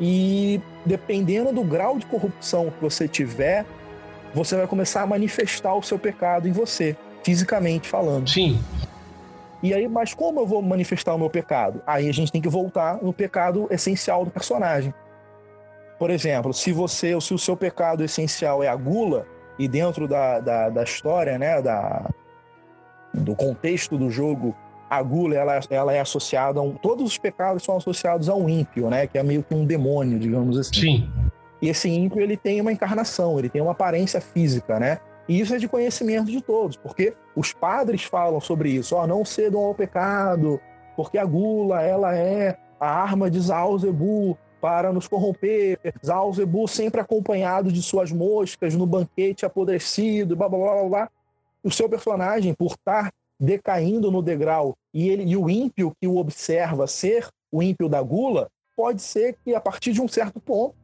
E dependendo do grau de corrupção que você tiver, você vai começar a manifestar o seu pecado em você, fisicamente falando. Sim. E aí, mas como eu vou manifestar o meu pecado? Aí a gente tem que voltar no pecado essencial do personagem. Por exemplo, se você, se o seu pecado essencial é a gula, e dentro da, da, da história, né, da, do contexto do jogo, a gula ela, ela é associada a um, todos os pecados são associados a um ímpio, né, que é meio que um demônio, digamos assim. Sim. E esse ímpio ele tem uma encarnação, ele tem uma aparência física, né? E isso é de conhecimento de todos, porque os padres falam sobre isso, ó, não cedam ao pecado, porque a gula ela é a arma de Zauzebu, para nos corromper. Zalzebu sempre acompanhado de suas moscas no banquete apodrecido, blá blá blá blá. O seu personagem, por estar decaindo no degrau e, ele, e o ímpio que o observa ser o ímpio da gula, pode ser que a partir de um certo ponto,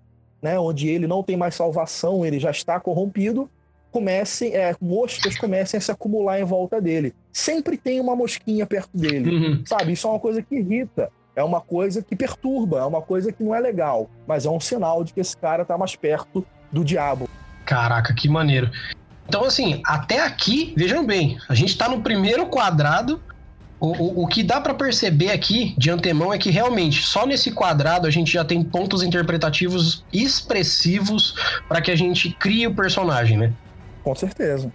né, onde ele não tem mais salvação, ele já está corrompido, comecem, é, moscas comecem a se acumular em volta dele. Sempre tem uma mosquinha perto dele, uhum. sabe? Isso é uma coisa que irrita, é uma coisa que perturba, é uma coisa que não é legal, mas é um sinal de que esse cara está mais perto do diabo. Caraca, que maneiro. Então, assim, até aqui, vejam bem, a gente está no primeiro quadrado. O, o, o que dá para perceber aqui de antemão é que realmente só nesse quadrado a gente já tem pontos interpretativos expressivos para que a gente crie o personagem, né? Com certeza.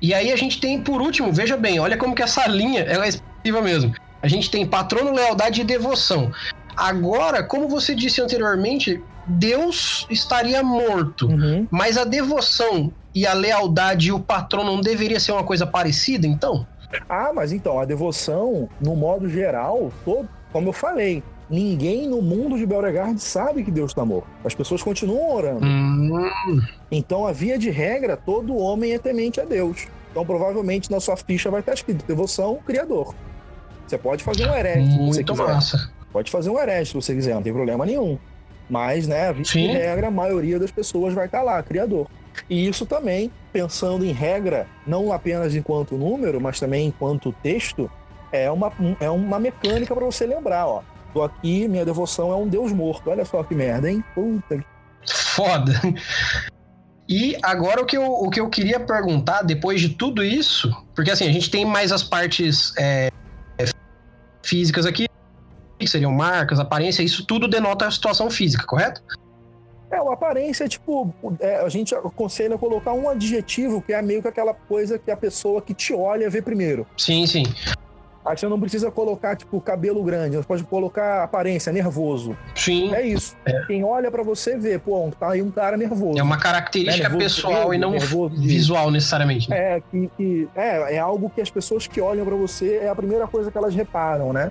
E aí a gente tem, por último, veja bem, olha como que essa linha ela é expressiva mesmo. A gente tem patrono, lealdade e devoção. Agora, como você disse anteriormente, Deus estaria morto. Uhum. Mas a devoção e a lealdade e o patrono não deveria ser uma coisa parecida, então? Ah, mas então, a devoção, no modo geral, todo, como eu falei, Ninguém no mundo de Beauregard sabe que Deus está morto. As pessoas continuam orando. Hum. Então, a via de regra, todo homem é temente a Deus. Então, provavelmente, na sua ficha vai estar escrito devoção, criador. Você pode fazer um herege se você quiser. Massa. Pode fazer um herege se você quiser, não tem problema nenhum. Mas, né, a via Sim. de regra, a maioria das pessoas vai estar lá, criador. E isso também, pensando em regra, não apenas enquanto número, mas também enquanto texto, é uma, é uma mecânica para você lembrar, ó. Tô aqui, minha devoção é um deus morto. Olha só que merda, hein? Puta. Foda. E agora o que, eu, o que eu queria perguntar, depois de tudo isso, porque assim, a gente tem mais as partes é, físicas aqui, que seriam marcas, aparência, isso tudo denota a situação física, correto? É, a aparência, tipo, é, a gente aconselha colocar um adjetivo que é meio que aquela coisa que a pessoa que te olha vê primeiro. Sim, sim. Aí você não precisa colocar, tipo, cabelo grande, você pode colocar aparência, nervoso. Sim. É isso. É. Quem olha para você vê, pô, tá aí um cara nervoso. É uma característica né? pessoal e não visual necessariamente. Né? É, que, que, é, é algo que as pessoas que olham para você é a primeira coisa que elas reparam, né?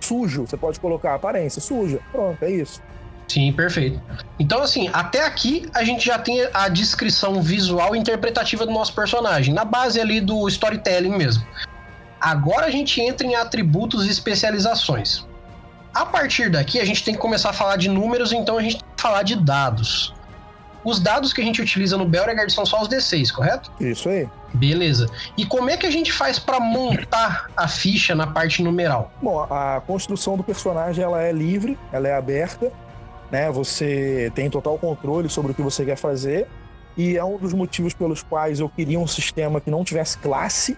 Sujo, você pode colocar aparência, suja. Pronto, é isso. Sim, perfeito. Então, assim, até aqui a gente já tem a descrição visual e interpretativa do nosso personagem, na base ali do storytelling mesmo. Agora a gente entra em atributos e especializações. A partir daqui, a gente tem que começar a falar de números, então a gente tem que falar de dados. Os dados que a gente utiliza no Beauregard são só os D6, correto? Isso aí. Beleza. E como é que a gente faz para montar a ficha na parte numeral? Bom, a construção do personagem ela é livre, ela é aberta, né? Você tem total controle sobre o que você quer fazer. E é um dos motivos pelos quais eu queria um sistema que não tivesse classe,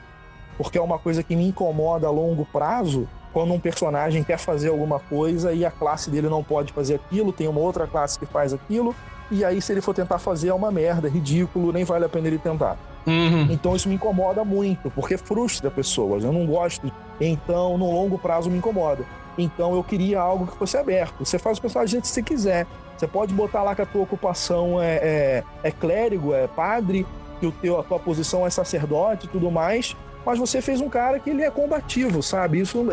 porque é uma coisa que me incomoda a longo prazo quando um personagem quer fazer alguma coisa e a classe dele não pode fazer aquilo, tem uma outra classe que faz aquilo, e aí se ele for tentar fazer é uma merda, ridículo, nem vale a pena ele tentar. Uhum. Então isso me incomoda muito, porque frustra pessoas. Eu não gosto. Então, no longo prazo, me incomoda. Então eu queria algo que fosse aberto. Você faz o personagem do jeito que você quiser. Você pode botar lá que a tua ocupação é, é, é clérigo, é padre, que o teu, a tua posição é sacerdote e tudo mais mas você fez um cara que ele é combativo, sabe? Isso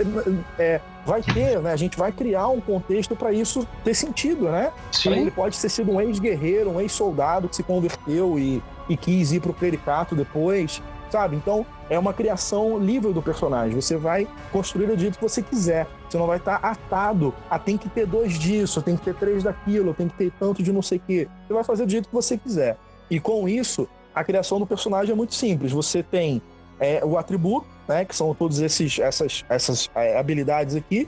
é, vai ter, né? A gente vai criar um contexto para isso ter sentido, né? Sim. Ele pode ter sido um ex-guerreiro, um ex-soldado que se converteu e, e quis ir pro clericato depois, sabe? Então é uma criação livre do personagem. Você vai construir do jeito que você quiser. Você não vai estar tá atado a tem que ter dois disso, tem que ter três daquilo, tem que ter tanto de não sei o quê. Você vai fazer do jeito que você quiser. E com isso, a criação do personagem é muito simples. Você tem é, o atributo, né, que são todas essas, essas é, habilidades aqui,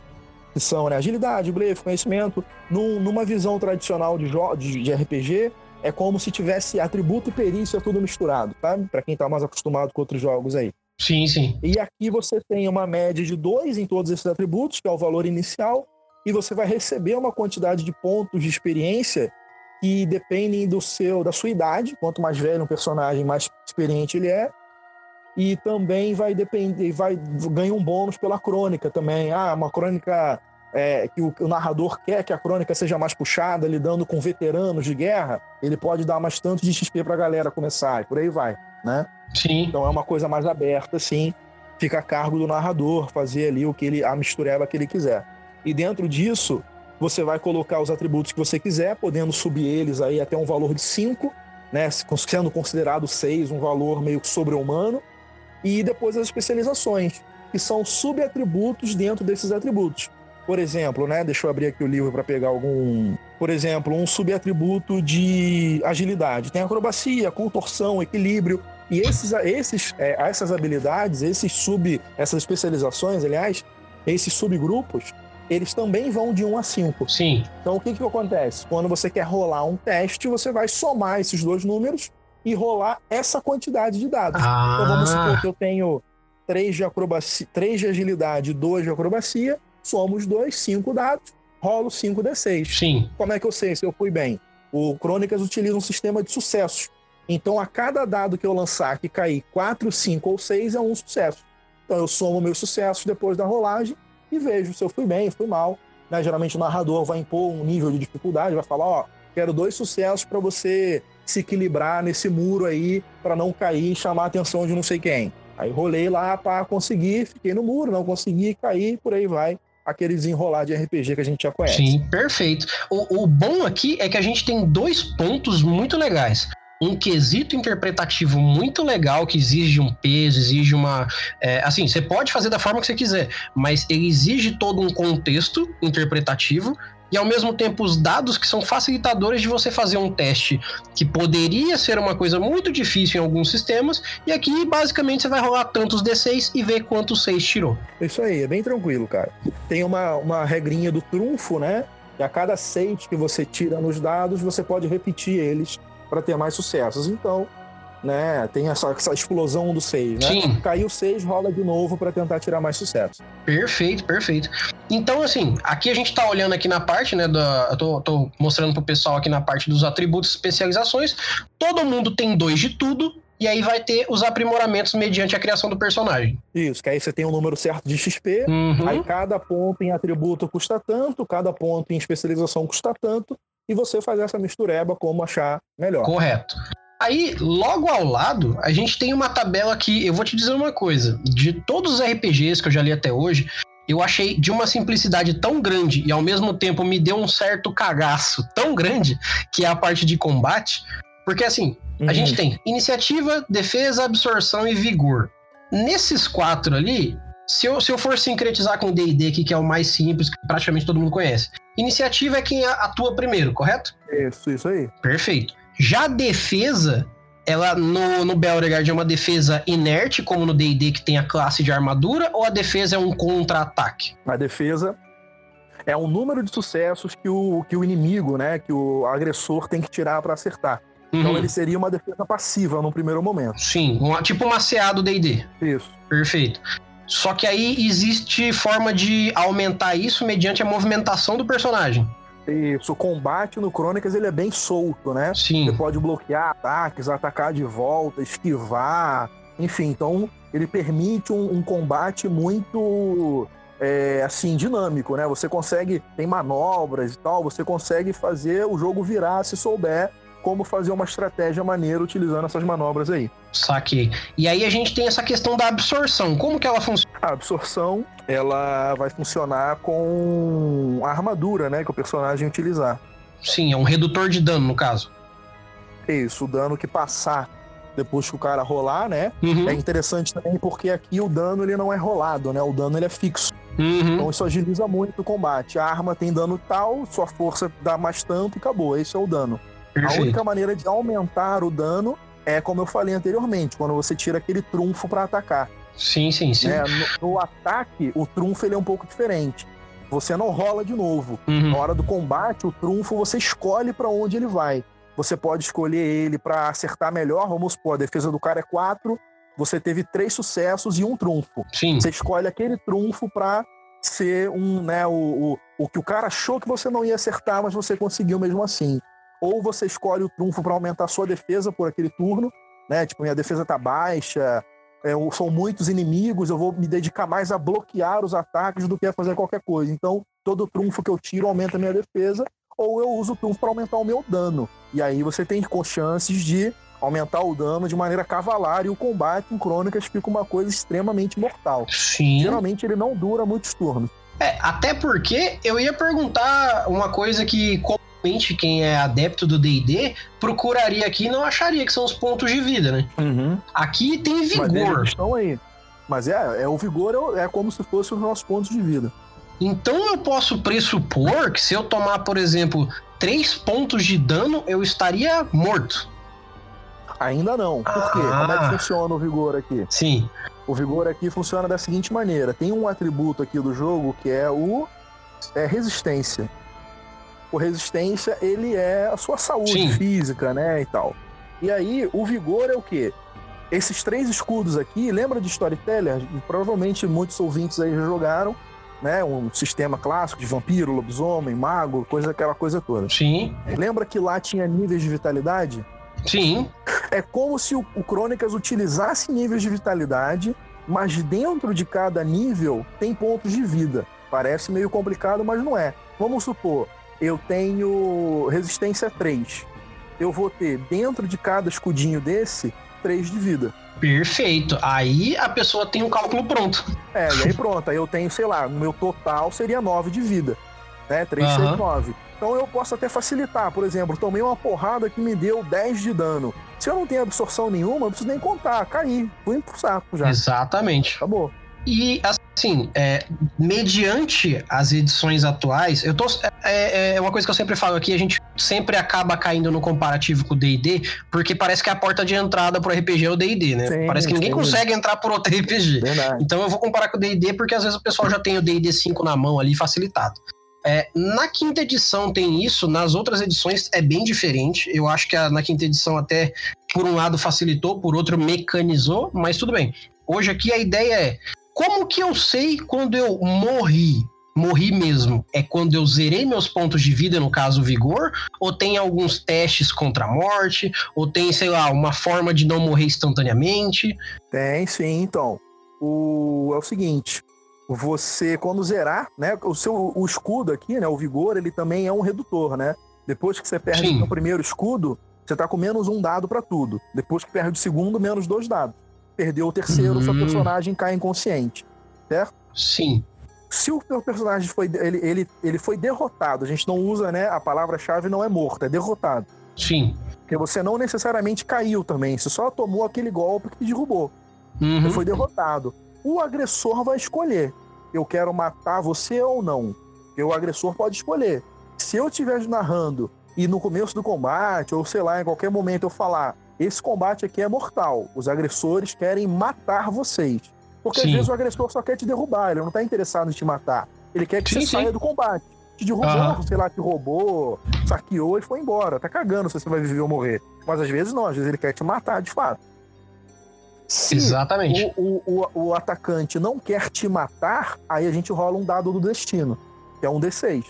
que são né, agilidade, blefe, conhecimento. Num, numa visão tradicional de, de, de, RPG, é como se tivesse atributo e perícia tudo misturado, tá? Para quem está mais acostumado com outros jogos aí. Sim, sim. E aqui você tem uma média de dois em todos esses atributos, que é o valor inicial, e você vai receber uma quantidade de pontos de experiência que dependem do seu, da sua idade. Quanto mais velho um personagem, mais experiente ele é e também vai depender, vai ganhar um bônus pela crônica também. Ah, uma crônica é, que o, o, narrador quer que a crônica seja mais puxada, lidando com veteranos de guerra, ele pode dar mais tanto de XP para a galera começar e por aí vai, né? Sim. Então é uma coisa mais aberta, assim, fica a cargo do narrador fazer ali o que ele a mistureba que ele quiser. E dentro disso, Você vai colocar os atributos que você quiser, podendo subir eles aí até um valor de 5, né? Sendo considerado 6 um valor meio que sobre-humano. E depois as especializações, que são subatributos dentro desses atributos. Por exemplo, né? Deixa eu abrir aqui o livro para pegar algum. Por exemplo, um subatributo de agilidade. Tem acrobacia, contorção, equilíbrio. E esses, esses, é, essas habilidades, esses sub, essas especializações, aliás, esses subgrupos, eles também vão de 1 a 5. Sim. Então, o que, que acontece? Quando você quer rolar um teste, você vai somar esses dois números e rolar essa quantidade de dados. Ah. Então, vamos supor que eu tenho 3 de, acrobacia, 3 de agilidade e 2 de acrobacia somos dois, cinco dados, rolo 5d6. Sim. Como é que eu sei se eu fui bem? O Crônicas utiliza um sistema de sucessos. Então, a cada dado que eu lançar que cair 4, 5 ou 6 é um sucesso. Então, eu somo meus sucessos depois da rolagem e vejo se eu fui bem, fui mal. Né? Geralmente, o narrador vai impor um nível de dificuldade, vai falar: Ó, quero dois sucessos para você se equilibrar nesse muro aí, para não cair e chamar a atenção de não sei quem. Aí rolei lá para conseguir, fiquei no muro, não consegui, cair, por aí vai aquele desenrolar de RPG que a gente já conhece. Sim, perfeito. O, o bom aqui é que a gente tem dois pontos muito legais um quesito interpretativo muito legal que exige um peso, exige uma. É, assim, você pode fazer da forma que você quiser, mas ele exige todo um contexto interpretativo e ao mesmo tempo os dados que são facilitadores de você fazer um teste que poderia ser uma coisa muito difícil em alguns sistemas, e aqui basicamente você vai rolar tantos D6 e ver quantos 6 tirou. Isso aí, é bem tranquilo, cara. Tem uma, uma regrinha do trunfo, né? E a cada 6 que você tira nos dados, você pode repetir eles para ter mais sucessos. Então, né? Tem essa, essa explosão do 6, né? Sim. Caiu 6, rola de novo para tentar tirar mais sucesso. Perfeito, perfeito. Então, assim, aqui a gente tá olhando aqui na parte, né? Da, eu tô, tô mostrando pro pessoal aqui na parte dos atributos e especializações. Todo mundo tem dois de tudo, e aí vai ter os aprimoramentos mediante a criação do personagem. Isso, que aí você tem um número certo de XP, Uhum. aí cada ponto em atributo custa tanto, cada ponto em especialização custa tanto, e você faz essa mistureba como achar melhor. Correto. Aí, logo ao lado, a gente tem uma tabela que eu vou te dizer uma coisa: de todos os RPGs que eu já li até hoje, eu achei de uma simplicidade tão grande e ao mesmo tempo me deu um certo cagaço tão grande, que é a parte de combate. Porque assim, a Uhum. gente tem iniciativa, defesa, absorção e vigor. Nesses quatro ali, se eu, se eu for sincretizar com o D&D aqui, que é o mais simples, que praticamente todo mundo conhece. Iniciativa é quem a- atua primeiro, correto? Isso, isso aí. Perfeito. Já a defesa, ela no, no Belregard é uma defesa inerte, como no D&D que tem a classe de armadura, ou a defesa é um contra-ataque? A defesa é um número de sucessos que o, que o inimigo, né, que o agressor tem que tirar para acertar. Então Uhum. ele seria uma defesa passiva no primeiro momento. Sim, uma- tipo uma CA do D&D. Isso. Perfeito. Só que aí existe forma de aumentar isso mediante a movimentação do personagem. Isso. O combate no Crônicas ele é bem solto, né? Sim. Você pode bloquear ataques, atacar de volta, esquivar, enfim. Então, ele permite um, um combate muito, é, assim, dinâmico, né? Você consegue, tem manobras e tal, você consegue fazer o jogo virar se souber como fazer uma estratégia maneira utilizando essas manobras aí. Saquei. E aí a gente tem essa questão da absorção. Como que ela funciona? A absorção, ela vai funcionar com a armadura, né, que o personagem utilizar. Sim, é um redutor de dano, no caso. Isso, o dano que passar depois que o cara rolar, né? Uhum. É interessante também porque aqui o dano ele não é rolado, né? O dano ele é fixo. Uhum. Então isso agiliza muito o combate. A arma tem dano tal, sua força dá mais tanto e acabou. Esse é o dano. A Perfeito. única maneira de aumentar o dano é como eu falei anteriormente, quando você tira aquele trunfo para atacar. Sim, sim, sim. né? No, no ataque, o trunfo ele é um pouco diferente. Você não rola de novo. Uhum. Na hora do combate, o trunfo você escolhe para onde ele vai. Você pode escolher ele para acertar melhor. Vamos supor, a defesa do cara é 4, você teve três sucessos e um trunfo. Sim. Você escolhe aquele trunfo para ser um, né, o, o, o que o cara achou que você não ia acertar, mas você conseguiu mesmo assim. Ou você escolhe o trunfo para aumentar a sua defesa por aquele turno, né? Tipo, minha defesa tá baixa, é, ou são muitos inimigos, eu vou me dedicar mais a bloquear os ataques do que a fazer qualquer coisa. Então, todo trunfo que eu tiro aumenta a minha defesa, ou eu uso o trunfo para aumentar o meu dano. E aí você tem com chances de aumentar o dano de maneira cavalar e o combate em crônicas fica uma coisa extremamente mortal. Sim. Geralmente ele não dura muitos turnos. É, até porque eu ia perguntar uma coisa que comumente quem é adepto do D&D procuraria aqui e não acharia que são os pontos de vida, né? Uhum. Aqui tem vigor. Estão aí. Mas é, é o vigor é, é como se fosse os nossos pontos de vida. Então eu posso pressupor que se eu tomar, por exemplo, três pontos de dano, eu estaria morto. Ainda não. Por quê? Ah. Como é que funciona o vigor aqui? Sim. O vigor aqui funciona da seguinte maneira: tem um atributo aqui do jogo que é o é resistência. O resistência ele é a sua saúde Sim. física, né, e tal. E aí o vigor é o quê? Esses três escudos aqui, lembra de Storyteller? Provavelmente muitos ouvintes aí já jogaram, né? Um sistema clássico de vampiro, lobisomem, mago, coisa aquela coisa toda. Sim. Lembra que lá tinha níveis de vitalidade? Sim. É como se o, o Crônicas utilizasse níveis de vitalidade, mas dentro de cada nível tem pontos de vida. Parece meio complicado, mas não é. Vamos supor, eu tenho resistência 3. Eu vou ter dentro de cada escudinho desse 3 de vida. Perfeito. Aí a pessoa tem um cálculo pronto. É, e aí pronto, aí eu tenho, sei lá, no meu total seria 9 de vida. Né? 3, Aham. 6, 9. Então eu posso até facilitar. Por exemplo, tomei uma porrada que me deu 10 de dano. Se eu não tenho absorção nenhuma, eu preciso nem contar. Caí. Fui pro saco já. Exatamente. Acabou. E assim, é, mediante as edições atuais, eu tô. É, é uma coisa que eu sempre falo aqui, a gente sempre acaba caindo no comparativo com o DD, porque parece que a porta de entrada pro RPG é o DD, né? Sim, parece que ninguém sim. consegue entrar por outro RPG. Verdade. Então eu vou comparar com o D&D porque às vezes o pessoal já tem o D&D 5 na mão ali facilitado. É, na quinta edição tem isso, nas outras edições é bem diferente. Eu acho que a- na quinta edição até por um lado facilitou, por outro mecanizou, mas tudo bem. Hoje aqui a ideia é como que eu sei quando eu morri? Morri mesmo. É quando eu zerei meus pontos de vida, no caso vigor, ou tem alguns testes contra a morte, ou tem, sei lá, uma forma de não morrer instantaneamente. Tem sim, então. O, é o seguinte. Você, quando zerar, né? O seu o escudo aqui, né? O vigor, ele também é um redutor, né? Depois que você perde Sim. o primeiro escudo, você tá com menos um dado pra tudo. Depois que perde o segundo, menos dois dados. Perdeu o terceiro, seu Hum. personagem cai inconsciente. Sim. Se o seu personagem foi, ele, ele, ele foi derrotado, a gente não usa, né? A palavra-chave não é morto, é derrotado. Sim. Porque você não necessariamente caiu também, você só tomou aquele golpe que te derrubou. Uhum. Você foi derrotado. O agressor vai escolher: eu quero matar você ou não. Porque o agressor pode escolher. Se eu estiver narrando e no começo do combate, ou sei lá, em qualquer momento eu falar: esse combate aqui é mortal, os agressores querem matar vocês. Porque às Sim. vezes o agressor só quer te derrubar, ele não tá interessado em te matar. Ele quer que Sim, você sim. saia do combate. Te derrubou, Aham. sei lá, te roubou, saqueou e foi embora. Tá cagando se você vai viver ou morrer. Mas às vezes não, às vezes ele quer te matar de fato. Se Exatamente. o, o, o, o atacante não quer te matar, aí a gente rola um dado do destino, que é um D6.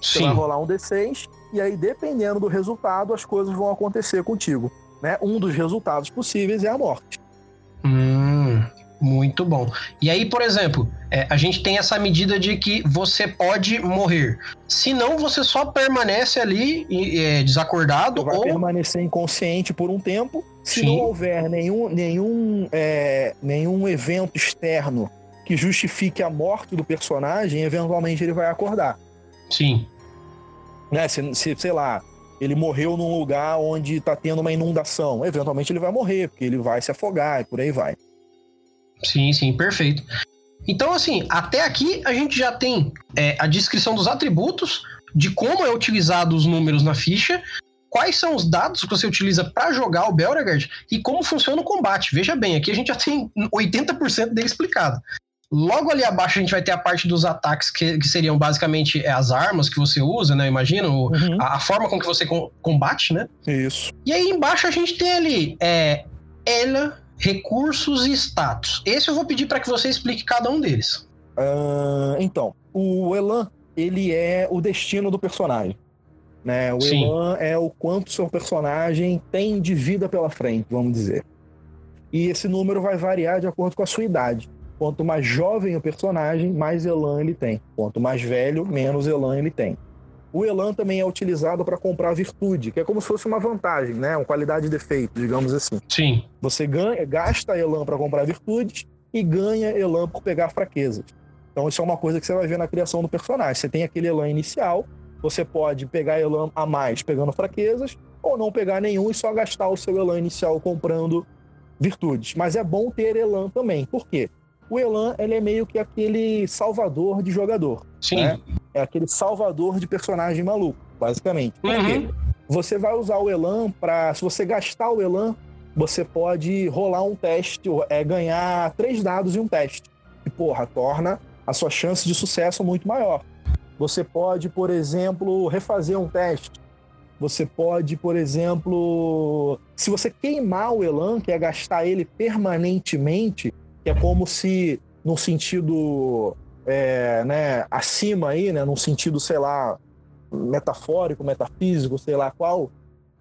Você vai Sim. rolar um D6, e aí, dependendo do resultado, as coisas vão acontecer contigo. Né? Um dos resultados possíveis é a morte. Hum, muito bom. E aí, por exemplo, é, a gente tem essa medida de que você pode morrer. Se não, você só permanece ali é, desacordado Você vai ou. permanecer inconsciente por um tempo. Se Sim. não houver nenhum, nenhum, é, nenhum evento externo que justifique a morte do personagem, eventualmente ele vai acordar. Sim. né? Se, se, sei lá, ele morreu num lugar onde tá tendo uma inundação, eventualmente ele vai morrer, porque ele vai se afogar e por aí vai. Sim, sim, perfeito. Então, assim, até aqui a gente já tem é, a descrição dos atributos, de como é utilizado os números na ficha, quais são os dados que você utiliza para jogar o Belregard e como funciona o combate. Veja bem, aqui a gente já tem 80% dele explicado. Logo ali abaixo a gente vai ter a parte dos ataques, que, que seriam basicamente é, as armas que você usa, né? Imagina, o- a, a forma com que você com- combate, né? Isso. E aí embaixo a gente tem ali é, ela, recursos e status. Esse eu vou pedir para que você explique cada um deles. Ah, então, o Elan, ele é o destino do personagem. Né? O Sim. Elan é o quanto seu personagem tem de vida pela frente, vamos dizer. E esse número vai variar de acordo com a sua idade. Quanto mais jovem o personagem, mais Elan ele tem. Quanto mais velho, menos Elan ele tem. O Elan também é utilizado para comprar virtude, que é como se fosse uma vantagem, né? Uma qualidade de defeito, digamos assim. Sim. Você ganha, gasta Elan para comprar virtudes e ganha Elan por pegar fraquezas. Então isso é uma coisa que você vai ver na criação do personagem. Você tem aquele elan inicial, você pode pegar elan a mais pegando fraquezas, ou não pegar nenhum e só gastar o seu elan inicial comprando virtudes. Mas é bom ter elan também. Por quê? O elan ele é meio que aquele salvador de jogador. Sim. Né? É aquele salvador de personagem maluco, basicamente. Uhum. Você vai usar o elan para, se você gastar o elan, você pode rolar um teste, é ganhar três dados em um teste. E porra, torna a sua chance de sucesso muito maior. Você pode, por exemplo, refazer um teste. Você pode, por exemplo, se você queimar o elan, que é gastar ele permanentemente, que é como se, no sentido é, né, acima aí, né, num sentido, sei lá, metafórico, metafísico, sei lá qual,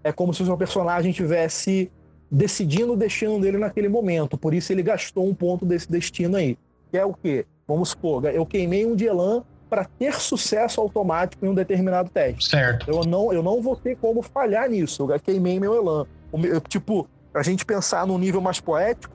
é como se o seu personagem tivesse decidindo deixando ele naquele momento. Por isso ele gastou um ponto desse destino aí. Que é o quê? Vamos supor, eu queimei um de elan para ter sucesso automático em um determinado teste. Certo. Eu não, eu não vou ter como falhar nisso. Eu queimei meu elan. O meu- tipo, a gente pensar num nível mais poético,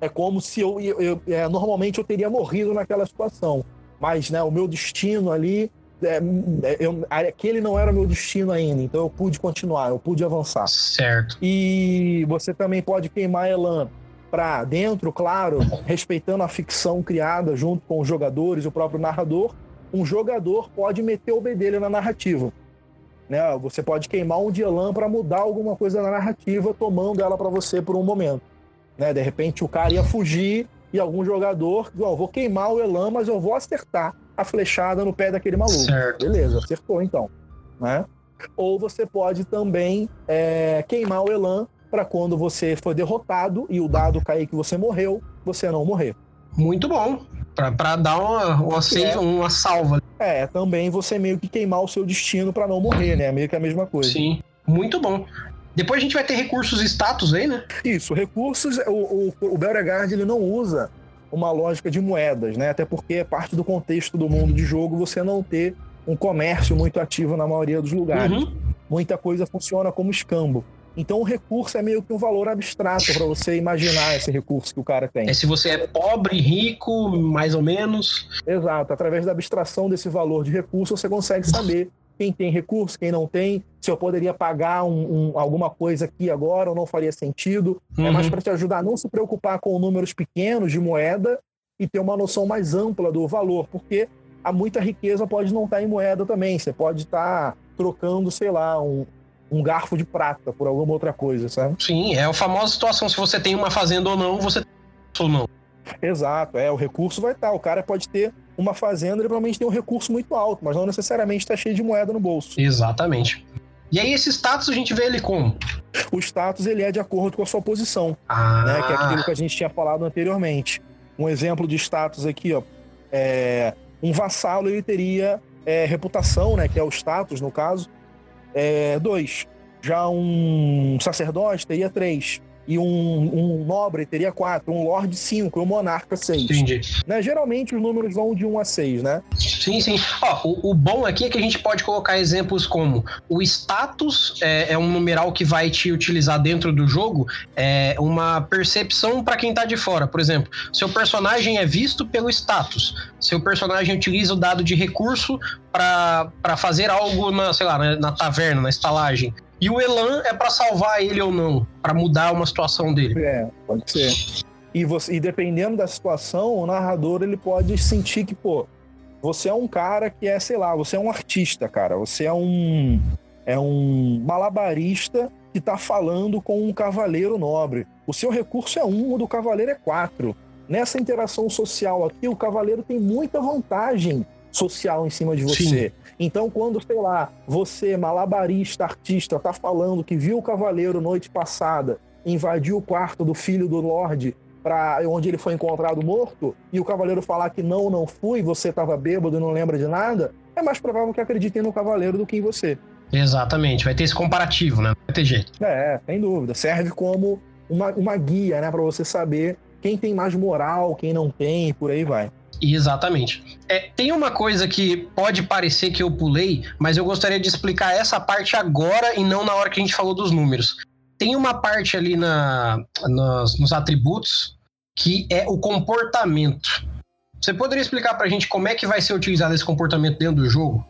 é como se eu, eu- eu- é, normalmente eu teria morrido naquela situação. Mas, né, o meu destino ali, é, é, eu- aquele não era o meu destino ainda. Então eu pude continuar, eu pude avançar. Certo. E você também pode queimar Elan para dentro, claro, respeitando a ficção criada junto com os jogadores o próprio narrador. Um jogador pode meter o bedelho na narrativa. Né? Você pode queimar um de Elan para mudar alguma coisa na narrativa, tomando ela para você por um momento. Né? De repente o cara ia fugir e algum jogador, ó, vou queimar o Elan, mas eu vou acertar a flechada no pé daquele maluco. Certo. Beleza, acertou então. Né? Ou você pode também é, queimar o Elan para quando você for derrotado e o dado cair que você morreu, você não morrer. Muito bom. Pra dar uma, uma, É. uma salva. É, também você meio que queimar o seu destino para não morrer, né? Meio que a mesma coisa. Sim. Muito bom. Depois a gente vai ter recursos e status aí, né? Isso, recursos, o, o, o Beauregard ele não usa uma lógica de moedas, né? Até porque é parte do contexto do mundo de jogo você não ter um comércio muito ativo na maioria dos lugares. Uhum. Muita coisa funciona como escambo. Então o recurso é meio que um valor abstrato para você imaginar esse recurso que o cara tem. É se você é pobre, rico, mais ou menos. Exato. Através da abstração desse valor de recurso, você consegue saber quem tem recurso, quem não tem, se eu poderia pagar um- um- alguma coisa aqui agora ou não faria sentido. É Uhum. mais para te ajudar a não se preocupar com números pequenos de moeda e ter uma noção mais ampla do valor, porque há muita riqueza pode não estar em moeda também. Você pode estar trocando, sei lá, um, um garfo de prata por alguma outra coisa, sabe? Sim, é a famosa situação. Se você tem uma fazenda ou não, você tem ou não. Exato, é, o recurso vai estar. O cara pode ter uma fazenda, ele provavelmente tem um recurso muito alto, mas não necessariamente está cheio de moeda no bolso. Exatamente. E aí, esse status a gente vê ele como? O status ele é de acordo com a sua posição. Ah, né? Que é aquilo que a gente tinha falado anteriormente. Um exemplo de status aqui, ó, é, um vassalo ele teria é, reputação, né? Que é o status no caso, é, dois. Já um sacerdote teria três. E um, um nobre teria quatro, um lord cinco, um monarca seis. entendi. Né? Geralmente os números vão de um a seis, né? Sim, sim. Ó, o, o bom aqui é que a gente pode colocar exemplos como o status é, é um numeral que vai te utilizar dentro do jogo, é uma percepção para quem tá de fora. Por exemplo, seu personagem é visto pelo status. Seu personagem utiliza o dado de recurso para fazer algo na, sei lá, na, na taverna, na estalagem. E o Elan é para salvar ele ou não, para mudar uma situação dele. É, pode ser. E, você, e dependendo da situação, o narrador ele pode sentir que, pô, você é um cara que é, sei lá, você é um artista, cara. Você é um é um malabarista que tá falando com um cavaleiro nobre. O seu recurso é um, o do cavaleiro é quatro. Nessa interação social aqui, o cavaleiro tem muita vantagem social em cima de você. Então, quando, sei lá, você, malabarista, artista, tá falando que viu o cavaleiro noite passada, invadiu o quarto do filho do Lorde para onde ele foi encontrado morto, e o cavaleiro falar que não, não fui, você tava bêbado e não lembra de nada, é mais provável que acreditem no cavaleiro do que em você. Exatamente, vai ter esse comparativo, né? Não vai ter jeito. É, sem dúvida. Serve como uma, uma guia, né, para você saber quem tem mais moral, quem não tem, e por aí vai. Exatamente. É, tem uma coisa que pode parecer que eu pulei, mas eu gostaria de explicar essa parte agora e não na hora que a gente falou dos números. Tem uma parte ali na, nos, nos atributos que é o comportamento. Você poderia explicar pra gente como é que vai ser utilizado esse comportamento dentro do jogo?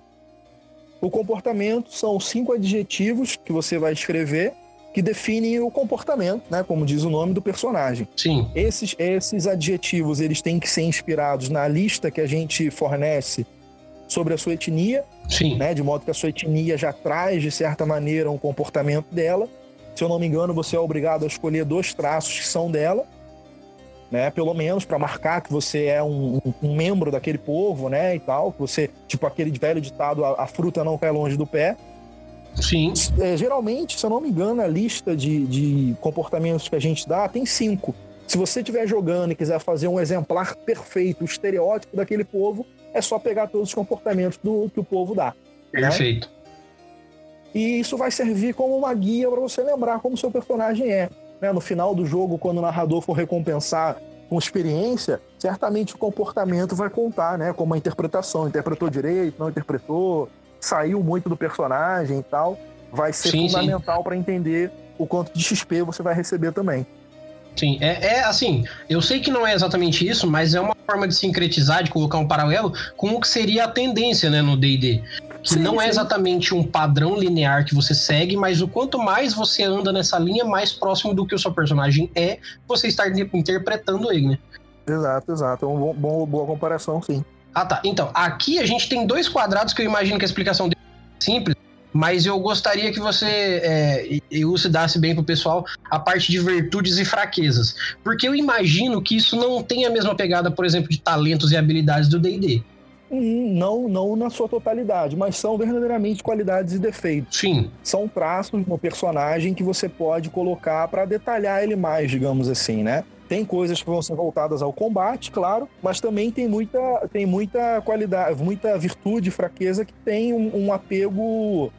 O comportamento são cinco adjetivos que você vai escrever que definem o comportamento, né, como diz o nome do personagem. Sim. Esses, esses adjetivos eles têm que ser inspirados na lista que a gente fornece sobre a sua etnia, Sim. né, de modo que a sua etnia já traz de certa maneira um comportamento dela. Se eu não me engano, você é obrigado a escolher dois traços que são dela, né, pelo menos para marcar que você é um, um, membro daquele povo, né, e tal. Que você, tipo aquele velho ditado, a, a fruta não cai longe do pé. Sim. É, geralmente, se eu não me engano, a lista de, de comportamentos que a gente dá tem cinco. Se você estiver jogando e quiser fazer um exemplar perfeito, o estereótipo daquele povo, é só pegar todos os comportamentos do que o povo dá. Né? Perfeito. Né? E isso vai servir como uma guia para você lembrar como seu personagem é. Né? No final do jogo, quando o narrador for recompensar com experiência, certamente o comportamento vai contar, né? Como a interpretação. Interpretou direito, não interpretou, saiu muito do personagem e tal, vai ser sim, fundamental para entender o quanto de XP você vai receber também. Sim, é, é, assim, eu sei que não é exatamente isso, mas é uma forma de sincretizar, de colocar um paralelo com o que seria a tendência, né, no D&D. Que sim, não é exatamente um padrão linear que você segue, mas o quanto mais você anda nessa linha, mais próximo do que o seu personagem é, você está interpretando ele, né? Exato, exato. É uma boa comparação, sim. Ah, tá. Então, aqui a gente tem dois quadrados que eu imagino que a explicação dele é simples, mas eu gostaria que você é, elucidasse bem pro pessoal a parte de virtudes e fraquezas. Porque eu imagino que isso não tem a mesma pegada, por exemplo, de talentos e habilidades do D&D. Hum, não, não na sua totalidade, mas são verdadeiramente qualidades e defeitos. Sim. São traços no personagem que você pode colocar para detalhar ele mais, digamos assim, né? Tem coisas que vão ser voltadas ao combate, claro, mas também tem muita, tem muita qualidade, muita virtude, fraqueza que tem um, um apego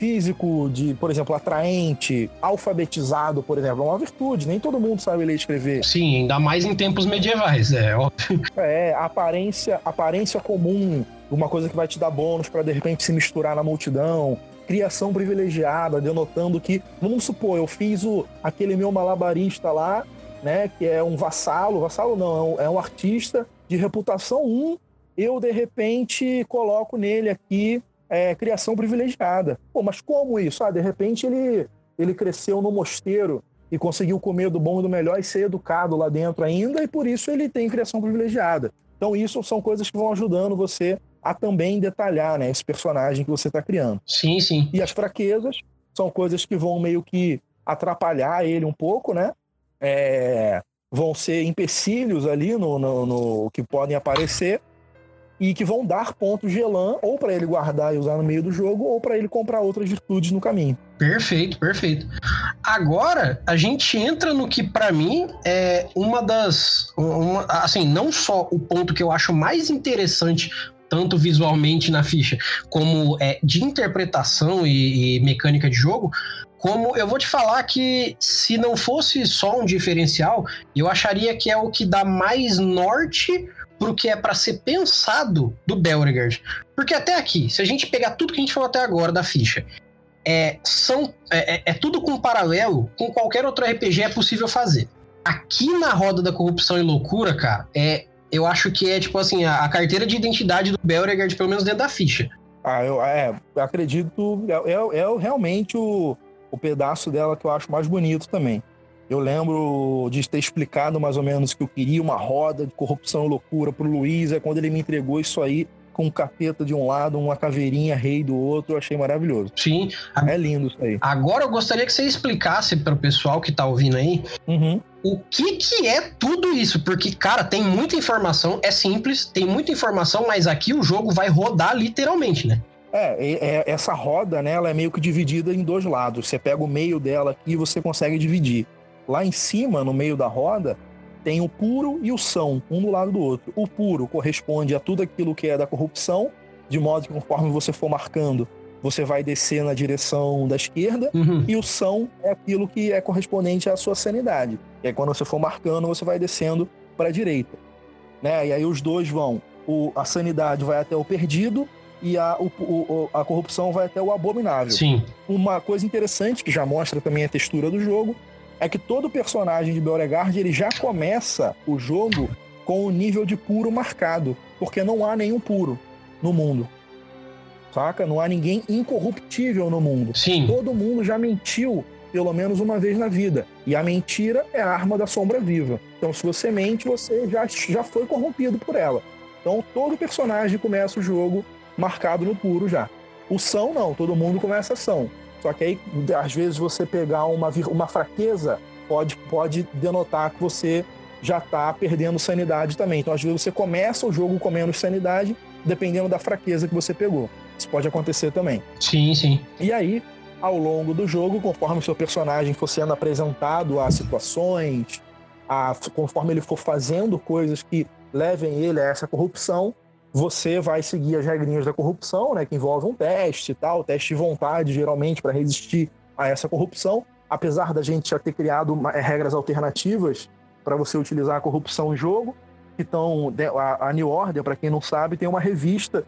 físico, de, por exemplo, atraente, alfabetizado, por exemplo, é uma virtude. Nem todo mundo sabe ler e escrever. Sim, ainda mais em tempos medievais, é óbvio. É, aparência, aparência comum, uma coisa que vai te dar bônus para de repente se misturar na multidão. Criação privilegiada, denotando que, vamos supor, eu fiz o, aquele meu malabarista lá né, que é um vassalo, vassalo não, é um, é um artista de reputação 1, eu de repente coloco nele aqui é, criação privilegiada. Pô, mas como isso? Ah, de repente ele, ele cresceu no mosteiro e conseguiu comer do bom e do melhor e ser educado lá dentro ainda, e por isso ele tem criação privilegiada. Então, isso são coisas que vão ajudando você a também detalhar né, esse personagem que você está criando. Sim, sim. E as fraquezas são coisas que vão meio que atrapalhar ele um pouco, né? É, vão ser empecilhos ali no, no, no, que podem aparecer e que vão dar pontos de elan ou para ele guardar e usar no meio do jogo ou para ele comprar outras virtudes no caminho. Perfeito, perfeito. Agora a gente entra no que para mim é uma das, uma, assim, não só o ponto que eu acho mais interessante tanto visualmente na ficha como é, de interpretação e, e mecânica de jogo, como eu vou te falar que se não fosse só um diferencial, eu acharia que é o que dá mais norte pro que é para ser pensado do Belregard. Porque até aqui, se a gente pegar tudo que a gente falou até agora da ficha, é, são, é, é, é tudo com paralelo com qualquer outro RPG é possível fazer. Aqui na roda da corrupção e loucura, cara, é, eu acho que é tipo assim, a, a carteira de identidade do Belregard, pelo menos dentro da ficha. Ah, eu, é, acredito, é, é, é realmente o, o pedaço dela que eu acho mais bonito também. Eu lembro de ter explicado mais ou menos que eu queria uma roda de corrupção e loucura pro Luiz, é quando ele me entregou isso aí com um capeta de um lado, uma caveirinha rei do outro, eu achei maravilhoso. Sim. É lindo isso aí. Agora eu gostaria que você explicasse para o pessoal que tá ouvindo aí uhum. o que que é tudo isso, porque, cara, tem muita informação, é simples, tem muita informação, mas aqui o jogo vai rodar literalmente, né? É, é, essa roda, né, ela é meio que dividida em dois lados. Você pega o meio dela e você consegue dividir. Lá em cima, no meio da roda, tem o puro e o são, um do lado do outro. O puro corresponde a tudo aquilo que é da corrupção, de modo que conforme você for marcando, você vai descer na direção da esquerda, uhum. e o são é aquilo que é correspondente à sua sanidade. E aí, quando você for marcando, você vai descendo para a direita. Né? E aí os dois vão. O, a sanidade vai até o perdido e a, o, o, a corrupção vai até o abominável. Sim. Uma coisa interessante, que já mostra também a textura do jogo, é que todo personagem de Beauregard ele já começa o jogo com o nível de puro marcado, porque não há nenhum puro no mundo. Saca? Não há ninguém incorruptível no mundo. Sim. Todo mundo já mentiu pelo menos uma vez na vida. E a mentira é a arma da sombra viva. Então, se você mente, você já, já foi corrompido por ela. Então, todo personagem começa o jogo marcado no puro já. O são, não. Todo mundo começa são. Só que aí, às vezes, você pegar uma, uma fraqueza pode, pode denotar que você já está perdendo sanidade também. Então, às vezes, você começa o jogo com menos sanidade, dependendo da fraqueza que você pegou. Isso pode acontecer também. Sim, sim. E aí, ao longo do jogo, conforme o seu personagem for sendo apresentado a situações, a, conforme ele for fazendo coisas que levem ele a essa corrupção, você vai seguir as regrinhas da corrupção, né, que envolve um teste e tal, teste de vontade, geralmente, para resistir a essa corrupção. Apesar da gente já ter criado é, regras alternativas para você utilizar a corrupção em jogo, então a, New Order, para quem não sabe, tem uma revista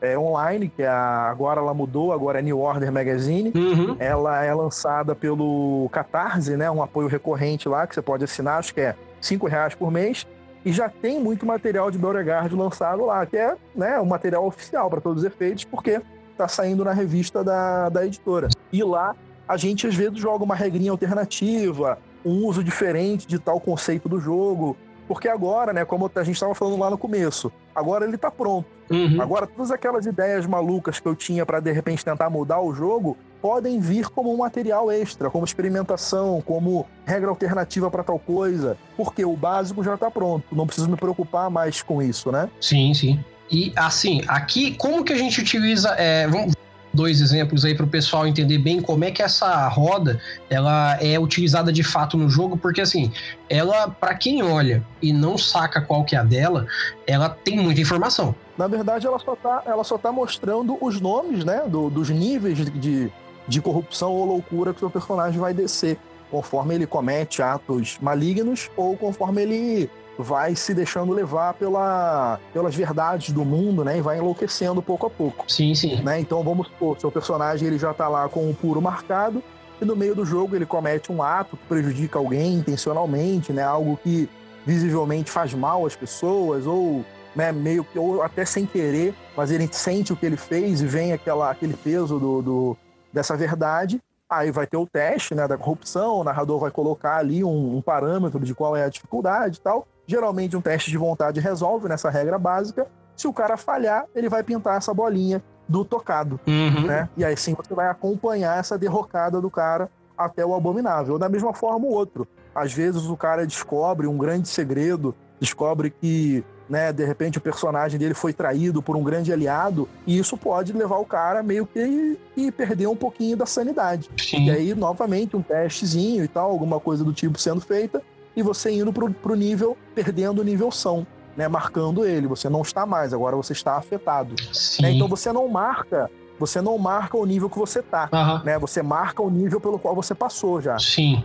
é, online, que é a, agora ela mudou, agora é New Order Magazine. Uhum. Ela é lançada pelo Catarse, né? Um apoio recorrente lá que você pode assinar, acho que é cinco reais por mês. E já tem muito material de Beauregard lançado lá, que é né, o material oficial para todos os efeitos, porque está saindo na revista da, da editora. E lá a gente às vezes joga uma regrinha alternativa, um uso diferente de tal conceito do jogo. Porque agora, né, como a gente estava falando lá no começo, agora ele está pronto. Uhum. Agora, todas aquelas ideias malucas que eu tinha para de repente tentar mudar o jogo podem vir como um material extra, como experimentação, como regra alternativa para tal coisa, porque o básico já está pronto. Não preciso me preocupar mais com isso, né? Sim, sim. E assim, aqui, como que a gente utiliza. É, vamos, dois exemplos aí para o pessoal entender bem como é que essa roda ela é utilizada de fato no jogo, porque assim, ela para quem olha e não saca qual que é a dela, ela tem muita informação. Na verdade, ela só tá, ela só tá mostrando os nomes, né, do, dos níveis de, de corrupção ou loucura que o seu personagem vai descer, conforme ele comete atos malignos ou conforme ele vai se deixando levar pela, pelas verdades do mundo, né? E vai enlouquecendo pouco a pouco. Sim, sim. Né? Então vamos supor, seu personagem ele já tá lá com o puro marcado e no meio do jogo ele comete um ato que prejudica alguém intencionalmente, né? Algo que visivelmente faz mal às pessoas ou né, meio que ou até sem querer, mas ele sente o que ele fez e vem aquela, aquele peso do, do dessa verdade. Aí vai ter o teste né, da corrupção, o narrador vai colocar ali um, um parâmetro de qual é a dificuldade e tal. Geralmente um teste de vontade resolve nessa regra básica. Se o cara falhar, ele vai pintar essa bolinha do tocado, uhum. né? E aí sim você vai acompanhar essa derrocada do cara até o abominável. Da mesma forma o outro. Às vezes o cara descobre um grande segredo, descobre que, né, de repente o personagem dele foi traído por um grande aliado, e isso pode levar o cara meio que e perder um pouquinho da sanidade. Sim. E aí, novamente, um testezinho e tal, alguma coisa do tipo sendo feita, e você indo pro, pro nível, perdendo o nível são, né? Marcando ele. Você não está mais, agora você está afetado. Né? Então você não marca. Você não marca o nível que você tá, uhum. né? Você marca o nível pelo qual você passou já. Sim.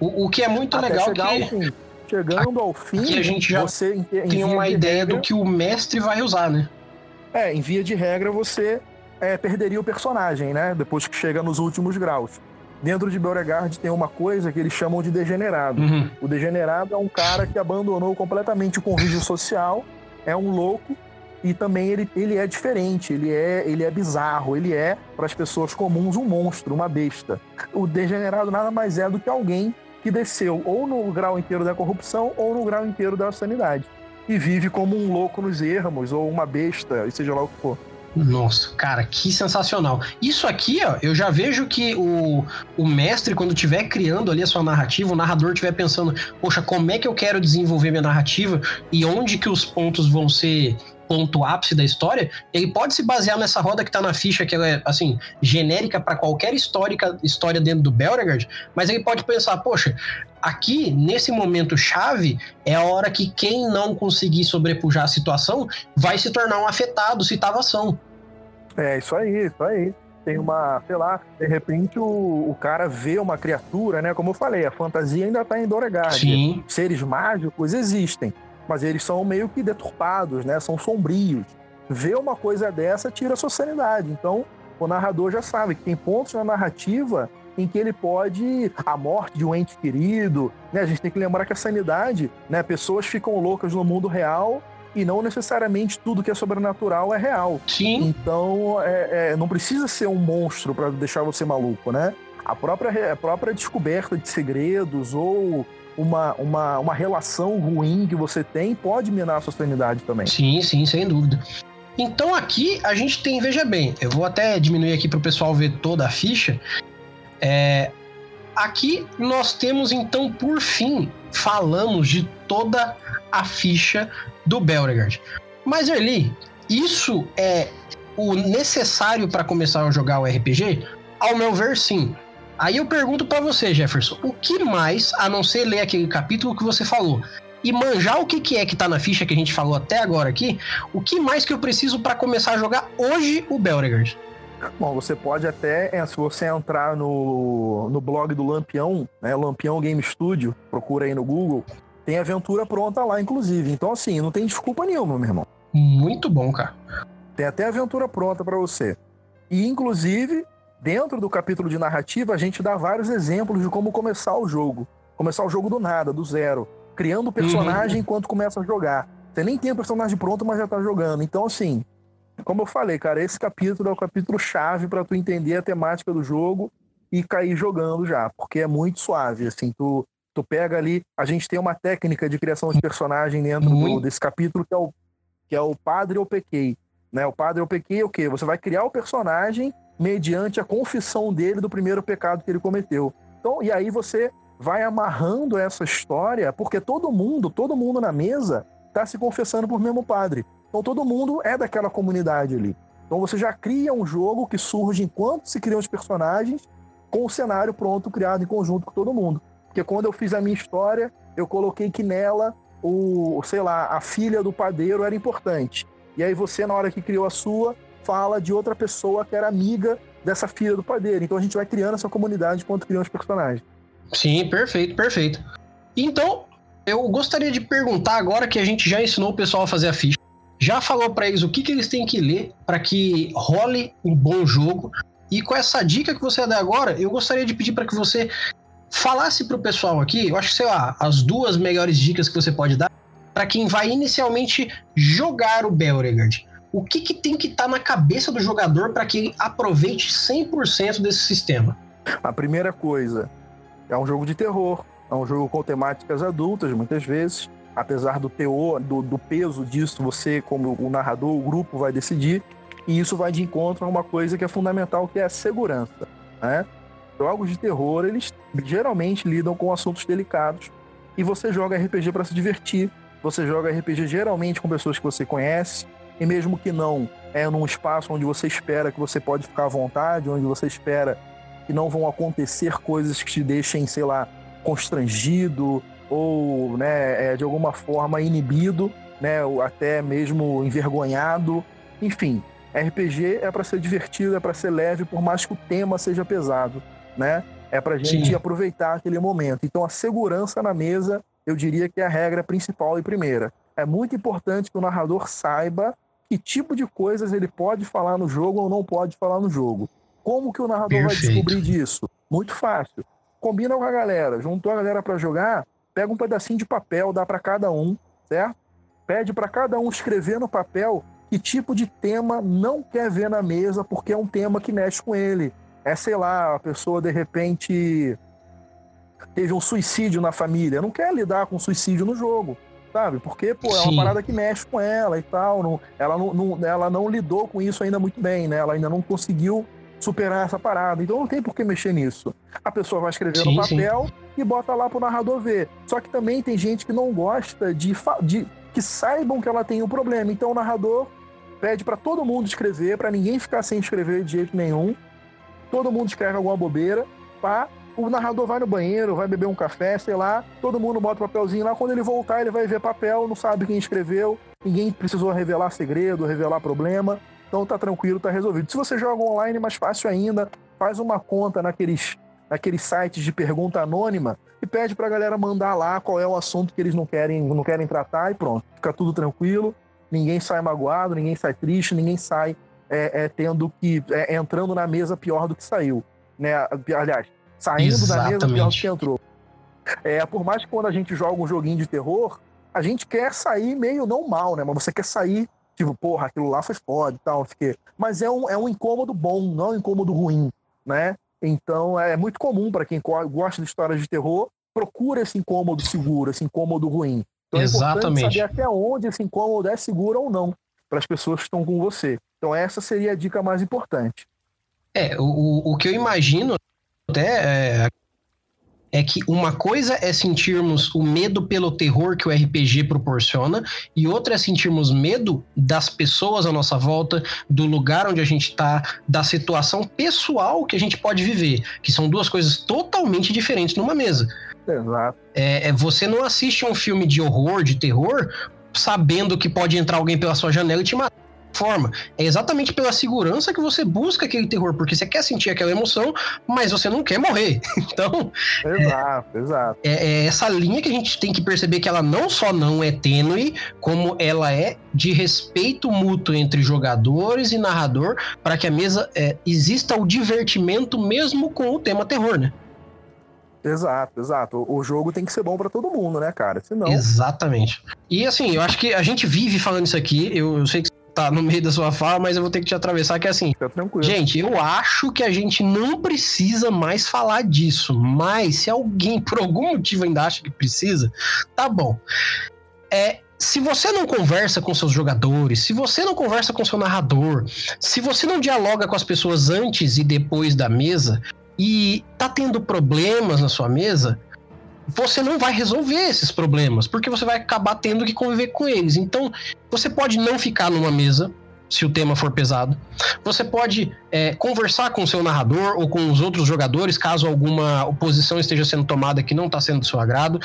O, o que é muito Até legal que... Chegando ao fim, Aqui a gente já você em, em tem uma ideia regra, do que o mestre vai usar, né? É, em via de regra, você é, perderia o personagem, né? Depois que chega nos últimos graus. Dentro de Beauregard tem uma coisa que eles chamam de degenerado. Uhum. O degenerado é um cara que abandonou completamente o convívio social, é um louco e também ele, ele é diferente, ele é, ele é bizarro, ele é, para as pessoas comuns, um monstro, uma besta. O degenerado nada mais é do que alguém que desceu ou no grau inteiro da corrupção ou no grau inteiro da sanidade. E vive como um louco nos ermos, ou uma besta, seja lá o que for. Nossa, cara, que sensacional. Isso aqui, ó, eu já vejo que o, o mestre, quando estiver criando ali a sua narrativa, o narrador estiver pensando, poxa, como é que eu quero desenvolver minha narrativa e onde que os pontos vão ser ponto ápice da história, ele pode se basear nessa roda que tá na ficha, que ela é, assim, genérica para qualquer histórica, história dentro do Belregard, mas ele pode pensar, poxa, aqui, nesse momento chave, é a hora que quem não conseguir sobrepujar a situação vai se tornar um afetado se tava ação. É, isso aí, isso aí. Tem uma, sei lá, de repente o, o cara vê uma criatura, né? Como eu falei, a fantasia ainda tá em Doregard. Sim. Seres mágicos existem, mas eles são meio que deturpados, né? São sombrios. Ver uma coisa dessa tira a sua sanidade. Então, o narrador já sabe que tem pontos na narrativa em que ele pode a morte de um ente querido, né? A gente tem que lembrar que a sanidade, né? Pessoas ficam loucas no mundo real e não necessariamente tudo que é sobrenatural é real. Sim. Então, é, é, não precisa ser um monstro para deixar você maluco, né? A própria, a própria descoberta de segredos ou uma, uma, uma relação ruim que você tem pode minar a sua sanidade também. Sim, sim, sem dúvida. Então aqui a gente tem, veja bem, eu vou até diminuir aqui para o pessoal ver toda a ficha. É, aqui nós temos então, por fim, falamos de toda a ficha do Belregard. Mas Erli, isso é o necessário para começar a jogar o RPG? Ao meu ver, sim. Aí eu pergunto para você, Jefferson, o que mais, a não ser ler aquele capítulo que você falou, e manjar o que, que é que tá na ficha que a gente falou até agora aqui, o que mais que eu preciso para começar a jogar hoje o Belregard? Bom, você pode até, é, se você entrar no, no blog do Lampião, né, Lampião Game Studio, procura aí no Google, tem aventura pronta lá, inclusive. Então, assim, não tem desculpa nenhuma, meu irmão. Muito bom, cara. Tem até aventura pronta para você. E, inclusive, dentro do capítulo de narrativa, a gente dá vários exemplos de como começar o jogo. Começar o jogo do nada, do zero. Criando o personagem uhum. enquanto começa a jogar. Você nem tem o personagem pronto, mas já tá jogando. Então, assim, como eu falei, cara, esse capítulo é o capítulo chave para tu entender a temática do jogo e cair jogando já, porque é muito suave, assim, tu, tu pega ali, a gente tem uma técnica de criação de personagem dentro uhum. do, desse capítulo que é o que é o padre ou pequei, né? O padre ou pequei é o quê? Você vai criar o personagem mediante a confissão dele do primeiro pecado que ele cometeu. Então, e aí você vai amarrando essa história, porque todo mundo, todo mundo na mesa está se confessando por mesmo padre. Então todo mundo é daquela comunidade ali. Então você já cria um jogo que surge enquanto se criam os personagens, com o cenário pronto, criado em conjunto com todo mundo. Porque quando eu fiz a minha história, eu coloquei que nela o, sei lá, a filha do padeiro era importante. E aí você, na hora que criou a sua, fala de outra pessoa que era amiga dessa filha do padeiro. Então a gente vai criando essa comunidade enquanto criamos os personagens. Sim, perfeito, perfeito. Então, eu gostaria de perguntar agora que a gente já ensinou o pessoal a fazer a ficha, já falou para eles o que, que eles têm que ler para que role um bom jogo. E com essa dica que você dá agora, eu gostaria de pedir para que você falasse para o pessoal aqui, eu acho que sei lá, as duas melhores dicas que você pode dar para quem vai inicialmente jogar o Belregard o que, que tem que estar tá na cabeça do jogador para que ele aproveite 100% desse sistema? A primeira coisa, é um jogo de terror, é um jogo com temáticas adultas, muitas vezes. Apesar do teor, do, do peso disso, você, como o narrador, o grupo vai decidir. E isso vai de encontro a uma coisa que é fundamental, que é a segurança. Né? Jogos de terror, eles geralmente lidam com assuntos delicados. E você joga RPG para se divertir. Você joga RPG geralmente com pessoas que você conhece, e mesmo que não, é num espaço onde você espera que você pode ficar à vontade, onde você espera que não vão acontecer coisas que te deixem, sei lá, constrangido ou, né, é, de alguma forma inibido, né, ou até mesmo envergonhado. Enfim, RPG é para ser divertido, é para ser leve, por mais que o tema seja pesado, né? É para gente Sim. aproveitar aquele momento. Então, a segurança na mesa, eu diria que é a regra principal e primeira. É muito importante que o narrador saiba que tipo de coisas ele pode falar no jogo ou não pode falar no jogo. Como que o narrador Perfeito. vai descobrir disso? Muito fácil. Combina com a galera, juntou a galera para jogar, pega um pedacinho de papel, dá para cada um, certo? Pede para cada um escrever no papel que tipo de tema não quer ver na mesa porque é um tema que mexe com ele. É, sei lá, a pessoa de repente teve um suicídio na família, não quer lidar com suicídio no jogo sabe? Porque, pô, é uma Sim. parada que mexe com ela e tal. Não, ela, não, não, ela não lidou com isso ainda muito bem, né? Ela ainda não conseguiu superar essa parada. Então não tem por que mexer nisso. A pessoa vai escrever sim, no papel sim. e bota lá pro narrador ver. Só que também tem gente que não gosta de, de que saibam que ela tem um problema. Então o narrador pede para todo mundo escrever, para ninguém ficar sem escrever de jeito nenhum. Todo mundo escreve alguma bobeira, pá, o narrador vai no banheiro, vai beber um café, sei lá, todo mundo bota o papelzinho lá. Quando ele voltar, ele vai ver papel, não sabe quem escreveu, ninguém precisou revelar segredo, revelar problema. Então tá tranquilo, tá resolvido. Se você joga online, mais fácil ainda, faz uma conta naqueles, naqueles sites de pergunta anônima e pede pra galera mandar lá qual é o assunto que eles não querem, não querem tratar e pronto. Fica tudo tranquilo, ninguém sai magoado, ninguém sai triste, ninguém sai é, é, tendo que. É, entrando na mesa pior do que saiu. Né? Aliás, Saindo Exatamente. da mesa pior que entrou. É, por mais que quando a gente joga um joguinho de terror, a gente quer sair meio não mal, né? Mas você quer sair, tipo, porra, aquilo lá foi foda e tal, não sei o quê. Mas é um, é um incômodo bom, não um incômodo ruim, né? Então é muito comum para quem gosta de histórias de terror, procura esse incômodo seguro, esse incômodo ruim. Então é importante Exatamente. saber até onde esse incômodo é seguro ou não para as pessoas que estão com você. Então essa seria a dica mais importante. É, o- o que eu imagino até é, é que uma coisa é sentirmos o medo pelo terror que o RPG proporciona, e outra é sentirmos medo das pessoas à nossa volta, do lugar onde a gente está, da situação pessoal que a gente pode viver, que são duas coisas totalmente diferentes numa mesa. Exato. É, é, você não assiste um filme de horror, de terror, sabendo que pode entrar alguém pela sua janela e te matar. Forma. É exatamente pela segurança que você busca aquele terror, porque você quer sentir aquela emoção, mas você não quer morrer. Então, Exato, exato. é, é essa linha que a gente tem que perceber que ela não só não é tênue, como ela é de respeito mútuo entre jogadores e narrador, para que a mesa é, exista o divertimento mesmo com o tema terror, né? Exato, exato. O o jogo tem que ser bom para todo mundo, né, cara? Senão. Exatamente. E assim, eu acho que a gente vive falando isso aqui, eu, eu sei que tá no meio da sua fala, mas eu vou ter que te atravessar, que é assim, Fica tranquilo. Gente, eu acho que a gente não precisa mais falar disso, mas se alguém por algum motivo ainda acha que precisa, tá bom. É, se você não conversa com seus jogadores, se você não conversa com seu narrador, se você não dialoga com as pessoas antes e depois da mesa e tá tendo problemas na sua mesa, você não vai resolver esses problemas, porque você vai acabar tendo que conviver com eles. Então, você pode não ficar numa mesa se o tema for pesado. Você pode é, conversar com o seu narrador ou com os outros jogadores, caso alguma oposição esteja sendo tomada que não está sendo do seu agrado.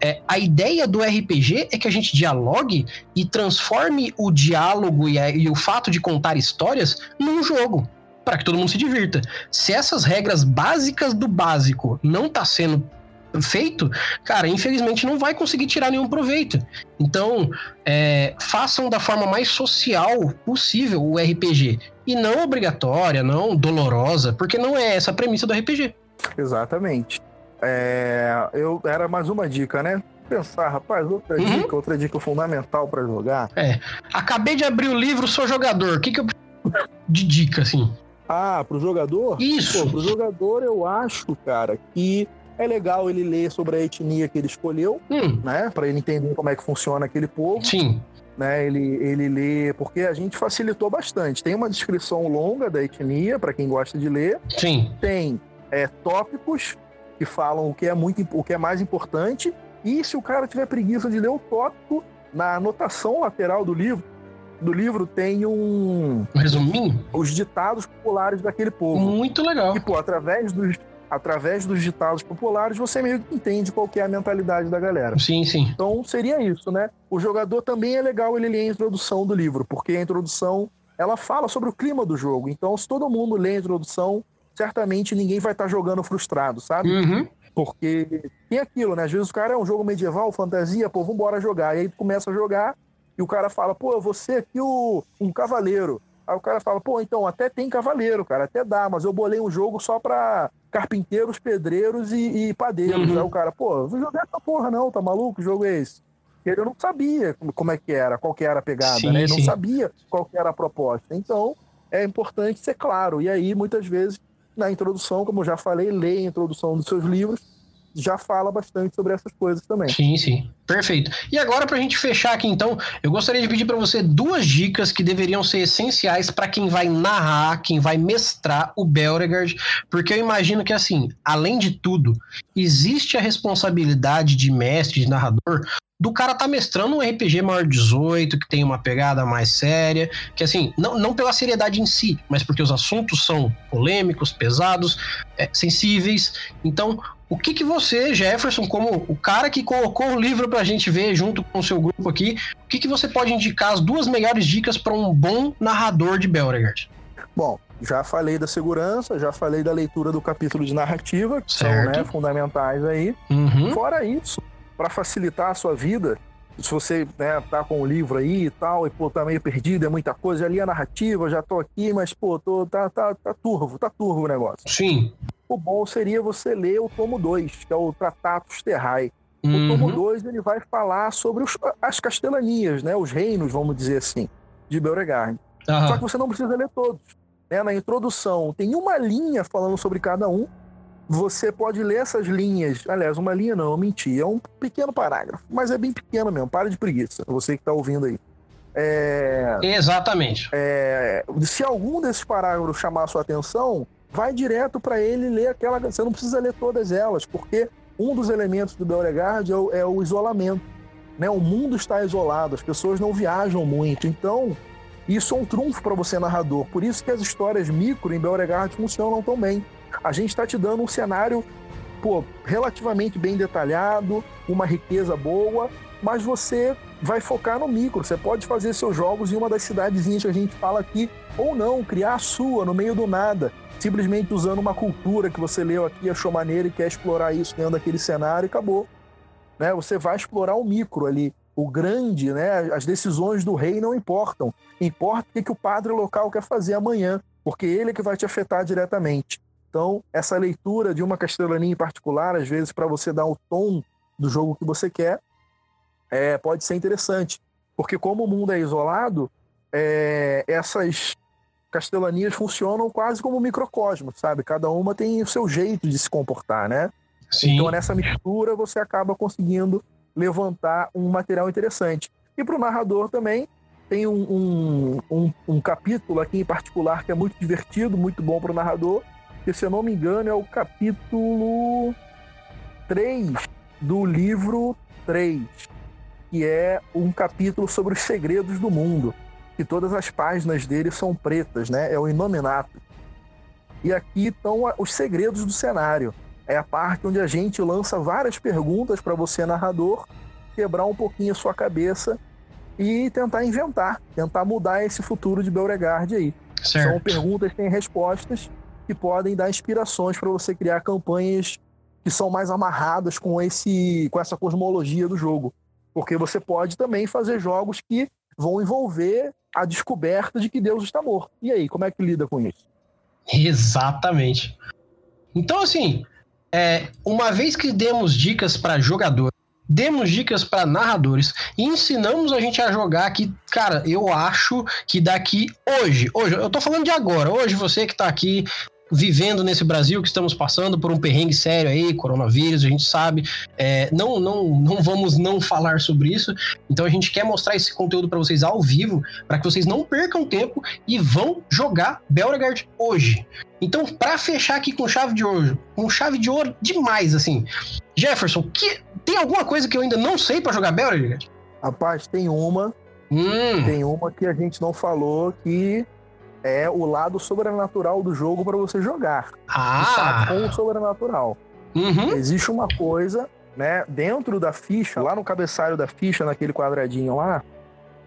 É, a ideia do RPG é que a gente dialogue e transforme o diálogo e, a- e o fato de contar histórias num jogo, para que todo mundo se divirta. Se essas regras básicas do básico não tá sendo feito, cara, infelizmente não vai conseguir tirar nenhum proveito. Então, é, façam da forma mais social possível o RPG. E não obrigatória, não dolorosa, porque não é essa a premissa do RPG. Exatamente. É, eu era mais uma dica, né? Pensar, rapaz, outra Uhum. dica, outra dica fundamental para jogar. Acabei de abrir o livro, sou jogador. O que, que eu de dica, assim? Ah, pro jogador? Isso! Pô, pro jogador eu acho, cara, que é legal ele ler sobre a etnia que ele escolheu, Hum, né? Para ele entender como é que funciona aquele povo, sim. né? Ele, ele lê, porque a gente facilitou bastante. Tem uma descrição longa da etnia, para quem gosta de ler. Sim. tem é, tópicos que falam o que é muito o que é mais importante e se o cara tiver preguiça de ler o tópico na anotação lateral do livro do livro tem um Um resuminho? os ditados populares daquele povo Muito legal. e pô através dos através dos ditados populares você meio que entende qual que é a mentalidade da galera Sim, sim. então seria isso, né? O jogador também é legal ele ler a introdução do livro, porque a introdução ela fala sobre o clima do jogo. Então, se todo mundo lê a introdução, certamente ninguém vai estar jogando frustrado, sabe? Uhum. Porque tem aquilo, né? Às vezes o cara é um jogo medieval, fantasia, pô, vambora jogar. E aí tu começa a jogar e o cara fala, pô, você aqui o, um cavaleiro. Aí o cara fala, pô, então até tem cavaleiro, cara, até dá, mas eu bolei um jogo só pra carpinteiros, pedreiros e, e padeiros. Uhum. Aí o cara, pô, vou jogar essa porra não, tá maluco? Que jogo é esse? Ele não sabia como é que era, qual que era a pegada, Sim, né? Ele sim. não sabia qual que era a proposta. Então, é importante ser claro. E aí, muitas vezes, na introdução, como eu já falei, lê a introdução dos seus livros, já fala bastante sobre essas coisas também. Sim, sim. Perfeito. E agora, pra gente fechar aqui, então, eu gostaria de pedir pra você duas dicas que deveriam ser essenciais pra quem vai narrar, quem vai mestrar o Belregard, porque eu imagino que, assim, além de tudo, existe a responsabilidade de mestre, de narrador, do cara tá mestrando um RPG maior de 18, que tem uma pegada mais séria, que assim, não, não pela seriedade em si, mas porque os assuntos são polêmicos, pesados, é, sensíveis. Então, o que, que você, Jefferson, como o cara que colocou o livro pra gente ver junto com o seu grupo aqui, o que, que você pode indicar as duas melhores dicas para um bom narrador de Belregard? Bom, já falei da segurança, já falei da leitura do capítulo de narrativa, que Certo. são né, fundamentais aí. Uhum. Fora isso, para facilitar a sua vida, se você né, tá com o livro aí e tal, e pô, tá meio perdido, é muita coisa, já li a narrativa, já tô aqui, mas pô, tô, tá, tá, tá turvo, tá turvo o negócio. Sim. O bom seria você ler o tomo 2, que é o Tratatus Terrae. Uhum. O tomo 2 ele vai falar sobre os, as castelanias, né? Os reinos, vamos dizer assim, de Beauregard. Aham. Só que você não precisa ler todos. né? Na introdução tem uma linha falando sobre cada um. Você pode ler essas linhas. Aliás, uma linha não, eu menti. É um pequeno parágrafo, mas é bem pequeno mesmo. Para de preguiça, você que está ouvindo aí. É, Exatamente. é, se algum desses parágrafos chamar a sua atenção, vai direto para ele ler aquela. Você não precisa ler todas elas, porque um dos elementos do Beauregard é o, é o isolamento. Né? O mundo está isolado, as pessoas não viajam muito. Então, isso é um trunfo para você, narrador. Por isso que as histórias micro em Beauregard funcionam tão bem. A gente está te dando um cenário pô, relativamente bem detalhado, uma riqueza boa, mas você vai focar no micro. Você pode fazer seus jogos em uma das cidadezinhas que a gente fala aqui, ou não, criar a sua no meio do nada, simplesmente usando uma cultura que você leu aqui, achou maneira e quer explorar isso dentro daquele cenário e acabou. Né? Você vai explorar o micro ali. O grande, né? as decisões do rei não importam. Importa o que, que o padre local quer fazer amanhã, porque ele é que vai te afetar diretamente. Então, essa leitura de uma castelania em particular, às vezes, para você dar o tom do jogo que você quer, é, pode ser interessante. Porque como o mundo é isolado, é, essas castelanias funcionam quase como microcosmos, sabe? Cada uma tem o seu jeito de se comportar, né? Sim. Então, nessa mistura, você acaba conseguindo levantar um material interessante. E para o narrador também, tem um, um, um, um capítulo aqui em particular que é muito divertido, muito bom para o narrador, que, se eu não me engano, é o capítulo 3 do livro 3, que é um capítulo sobre os segredos do mundo, que todas as páginas dele são pretas, né? É o Inominato. E aqui estão os segredos do cenário. É a parte onde a gente lança várias perguntas para você, narrador, quebrar um pouquinho a sua cabeça e tentar inventar, tentar mudar esse futuro de Beauregard aí. São Certo. perguntas que têm respostas que podem dar inspirações para você criar campanhas que são mais amarradas com esse com essa cosmologia do jogo. Porque você pode também fazer jogos que vão envolver a descoberta de que Deus está morto. E aí, como é que lida com isso? Exatamente. Então, assim, é, uma vez que demos dicas para jogador, demos dicas para narradores e ensinamos a gente a jogar aqui, cara, eu acho que daqui hoje, hoje, eu tô falando de agora, hoje você que tá aqui vivendo nesse Brasil que estamos passando por um perrengue sério aí, coronavírus, a gente sabe, é, não, não, não vamos não falar sobre isso, então a gente quer mostrar esse conteúdo para vocês ao vivo, para que vocês não percam tempo e vão jogar Beauregard hoje. Então, para fechar aqui com chave de ouro, com chave de ouro demais, assim. Jefferson, que, tem alguma coisa que eu ainda não sei para jogar Beauregard? Rapaz, tem uma, Hum, tem uma que a gente não falou que é o lado sobrenatural do jogo para você jogar. Ah, com o sobrenatural. uhum, Existe uma coisa, né, dentro da ficha, lá no cabeçalho da ficha, naquele quadradinho lá,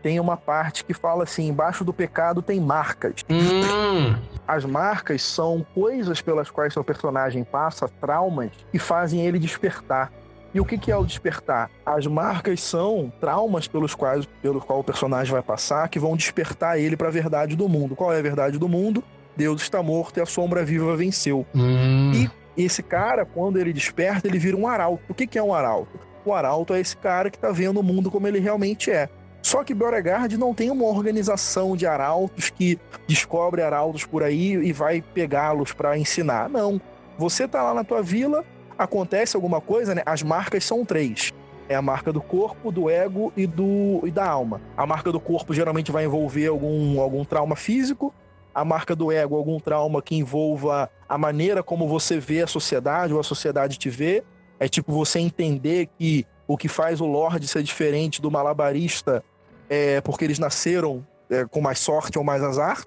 tem uma parte que fala assim: embaixo do pecado tem marcas. hum, As marcas são coisas pelas quais seu personagem passa, traumas, que fazem ele despertar. E o que que é o despertar? As marcas são traumas pelos quais pelo qual o personagem vai passar, que vão despertar ele para a verdade do mundo. Qual é a verdade do mundo? Deus está morto e a sombra viva venceu. hum. E esse cara, quando ele desperta, ele vira um arauto. O que, que é um arauto? O arauto é esse cara que tá vendo o mundo como ele realmente é. Só que Beauregard não tem uma organização de arautos que descobre arautos por aí e vai pegá-los para ensinar. Não. Você tá lá na tua vila, acontece alguma coisa, né? As marcas são três. É a marca do corpo, do ego e, do, e da alma. A marca do corpo geralmente vai envolver algum, algum trauma físico. A marca do ego, algum trauma que envolva a maneira como você vê a sociedade ou a sociedade te vê. É tipo você entender que o que faz o Lorde ser diferente do malabarista é porque eles nasceram é, com mais sorte ou mais azar.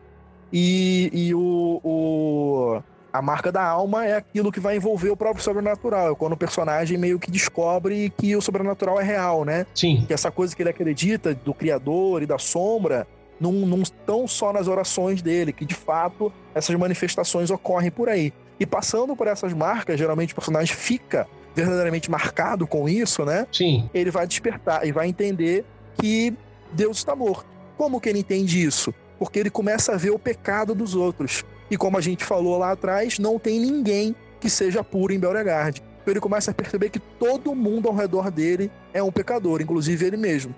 E, e o, o- a marca da alma é aquilo que vai envolver o próprio sobrenatural. É quando o personagem meio que descobre que o sobrenatural é real, né? Sim, que essa coisa que ele acredita do Criador e da sombra não, não estão só nas orações dele, que de fato essas manifestações ocorrem por aí. E passando por essas marcas, geralmente o personagem fica verdadeiramente marcado com isso, né? sim. Ele vai despertar e vai entender que Deus está morto. Como que ele entende isso? Porque ele começa a ver o pecado dos outros. E como a gente falou lá atrás, não tem ninguém que seja puro em Beauregard. Então ele começa a perceber que todo mundo ao redor dele é um pecador, inclusive ele mesmo.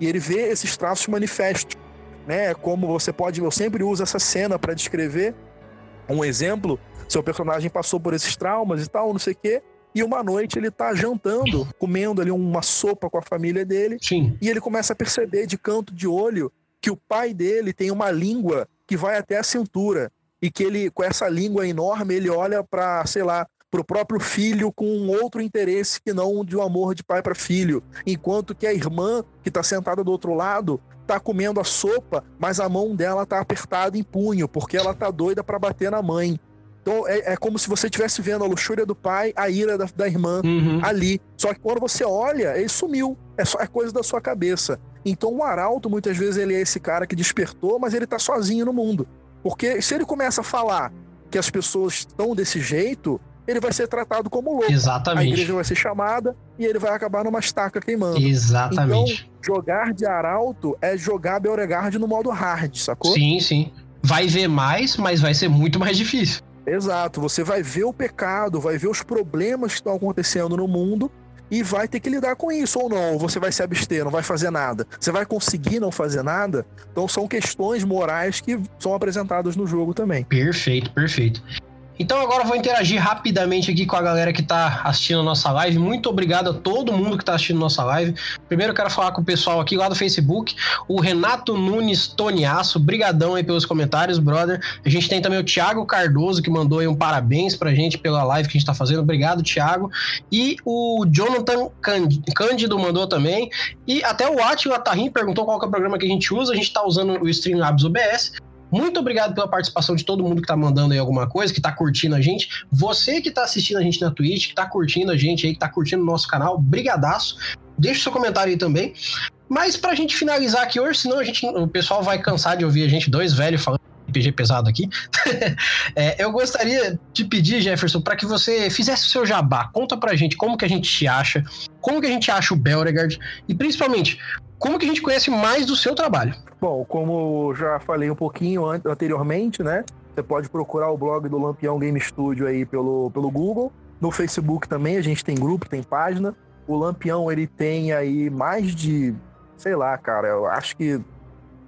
E ele vê esses traços manifestos, né? Como você pode, eu sempre uso essa cena para descrever um exemplo. Seu personagem passou por esses traumas e tal, não sei o quê. E uma noite ele tá jantando, comendo ali uma sopa com a família dele. Sim. E ele começa a perceber de canto de olho que o pai dele tem uma língua que vai até a cintura. E que ele, com essa língua enorme, ele olha para, sei lá, para o próprio filho com um outro interesse que não de um amor de pai para filho. Enquanto que a irmã, que está sentada do outro lado, tá comendo a sopa, mas a mão dela tá apertada em punho, porque ela tá doida para bater na mãe. Então é, é, como se você estivesse vendo a luxúria do pai, a ira da, da irmã Uhum. ali. Só que quando você olha, ele sumiu. É, só, é coisa da sua cabeça. Então o Arauto, muitas vezes, ele é esse cara que despertou, mas ele tá sozinho no mundo. Porque se ele começa a falar que as pessoas estão desse jeito, ele vai ser tratado como louco. A Exatamente. igreja vai ser chamada e ele vai acabar numa estaca queimando. Exatamente. Jogar de Arauto é jogar Beauregard no modo hard, sacou? sim, sim. Vai ver mais, mas vai ser muito mais difícil. Exato. Você vai ver o pecado, vai ver os problemas que estão acontecendo no mundo e vai ter que lidar com isso ou não. Você vai se abster, não vai fazer nada. Você vai conseguir não fazer nada. Então são questões morais que são apresentadas no jogo também. Perfeito, perfeito. Então agora eu vou interagir rapidamente aqui com a galera que tá assistindo a nossa live. Muito obrigado a todo mundo que tá assistindo a nossa live. Primeiro eu quero falar com o pessoal aqui lá do Facebook, o Renato Nunes Toniaço, brigadão aí pelos comentários, brother. A gente tem também o Thiago Cardoso que mandou aí um parabéns pra gente pela live que a gente tá fazendo. Obrigado, Thiago. E o Jonathan Când- Cândido mandou também. E até o Atila Tarrim perguntou qual é o programa que a gente usa. A gente tá usando o Streamlabs OBS. Muito obrigado pela participação de todo mundo que tá mandando aí alguma coisa, que tá curtindo a gente. Você que tá assistindo a gente na Twitch, que tá curtindo a gente aí, que tá curtindo o nosso canal, brigadaço. Deixa o seu comentário aí também. Mas pra gente finalizar aqui hoje, senão a gente, o pessoal vai cansar de ouvir a gente, dois velhos falando RPG pesado aqui. É, eu gostaria de pedir, Jefferson, para que você fizesse o seu jabá. Conta pra gente como que a gente te acha, como que a gente acha o Beauregard e principalmente como que a gente conhece mais do seu trabalho. Bom, como já falei um pouquinho an- anteriormente, né? Você pode procurar o blog do Lampião Game Studio aí pelo, pelo Google. No Facebook também, a gente tem grupo, tem página. O Lampião, ele tem aí mais de, sei lá, cara, eu acho que.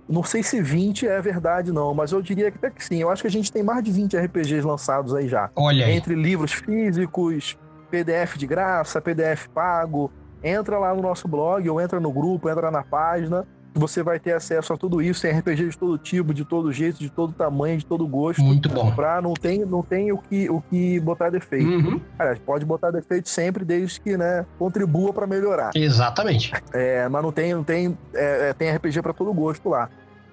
Não sei se 20 é verdade, não, mas eu diria que até que sim. Eu acho que a gente tem mais de 20 RPGs lançados aí já. Olha aí. Entre livros físicos, PDF de graça, PDF pago. Entra lá no nosso blog, ou entra no grupo, entra na página. Você vai ter acesso a tudo isso. Tem RPG de todo tipo, de todo jeito, de todo tamanho, de todo gosto. Muito bom. Pra não tem, não tem o, que, o que botar defeito. Uhum, Cara, pode botar defeito sempre, desde que né, contribua pra melhorar. exatamente. É, mas não tem, não tem, é, é, tem RPG pra todo gosto lá.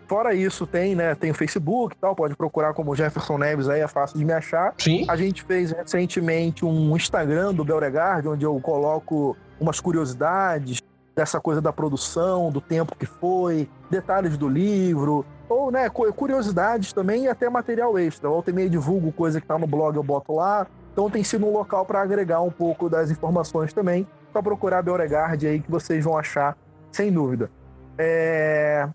Fora isso, tem, né? Tem o Facebook e tal, pode procurar como Jefferson Neves aí, é fácil de me achar. Sim. A gente fez recentemente um Instagram do Beauregard, onde eu coloco umas curiosidades dessa coisa da produção, do tempo que foi, detalhes do livro, ou né, cu- curiosidades também e até material extra. Volta e meia divulgo coisa que tá no blog, eu boto lá. Então tem sido um local para agregar um pouco das informações também. Só procurar Beauregard aí que vocês vão achar, sem dúvida. É,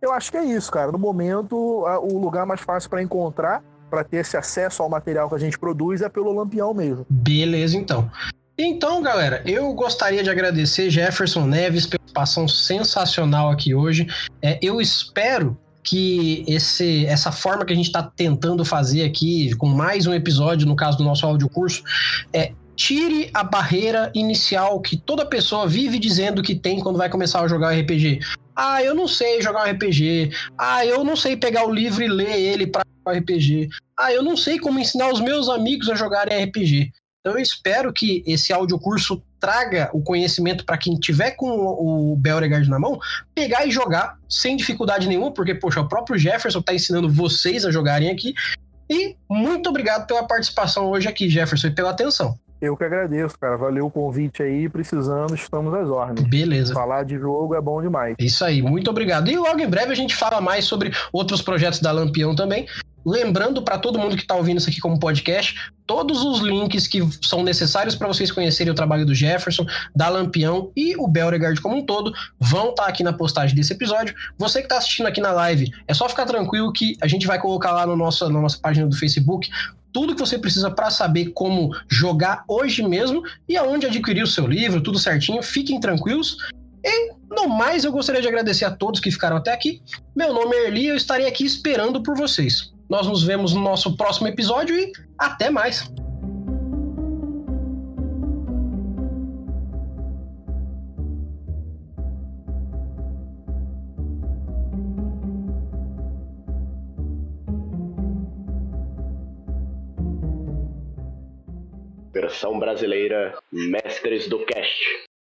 Eu acho que é isso, cara. No momento, a- o lugar mais fácil para encontrar para ter esse acesso ao material que a gente produz é pelo Lampião mesmo. Beleza, então. Então, galera, eu gostaria de agradecer Jefferson Neves pela participação sensacional aqui hoje. É, eu espero que esse, essa forma que a gente está tentando fazer aqui, com mais um episódio, no caso do nosso áudio curso, é, tire a barreira inicial que toda pessoa vive dizendo que tem quando vai começar a jogar RPG. Ah, eu não sei jogar um RPG. Ah, eu não sei pegar o livro e ler ele para RPG. Ah, eu não sei como ensinar os meus amigos a jogarem RPG. Então eu espero que esse audiocurso traga o conhecimento para quem tiver com o Beauregard na mão, pegar e jogar sem dificuldade nenhuma, porque, poxa, o próprio Jefferson está ensinando vocês a jogarem aqui. E muito obrigado pela participação hoje aqui, Jefferson, e pela atenção. Eu que agradeço, cara. Valeu o convite aí. Precisando, estamos às ordens. Beleza. Falar de jogo é bom demais. Isso aí, muito obrigado. E logo em breve a gente fala mais sobre outros projetos da Lampião também. Lembrando para todo mundo que está ouvindo isso aqui como podcast, todos os links que são necessários para vocês conhecerem o trabalho do Jefferson, da Lampião e o Belregard como um todo vão estar tá aqui na postagem desse episódio. Você que está assistindo aqui na live, é só ficar tranquilo que a gente vai colocar lá no nosso, na nossa página do Facebook tudo que você precisa para saber como jogar hoje mesmo e aonde adquirir o seu livro, tudo certinho. Fiquem tranquilos. E no mais, eu gostaria de agradecer a todos que ficaram até aqui. Meu nome é Erli, eu estarei aqui esperando por vocês. Nós nos vemos no nosso próximo episódio e até mais! Versão brasileira Mestres do Cast.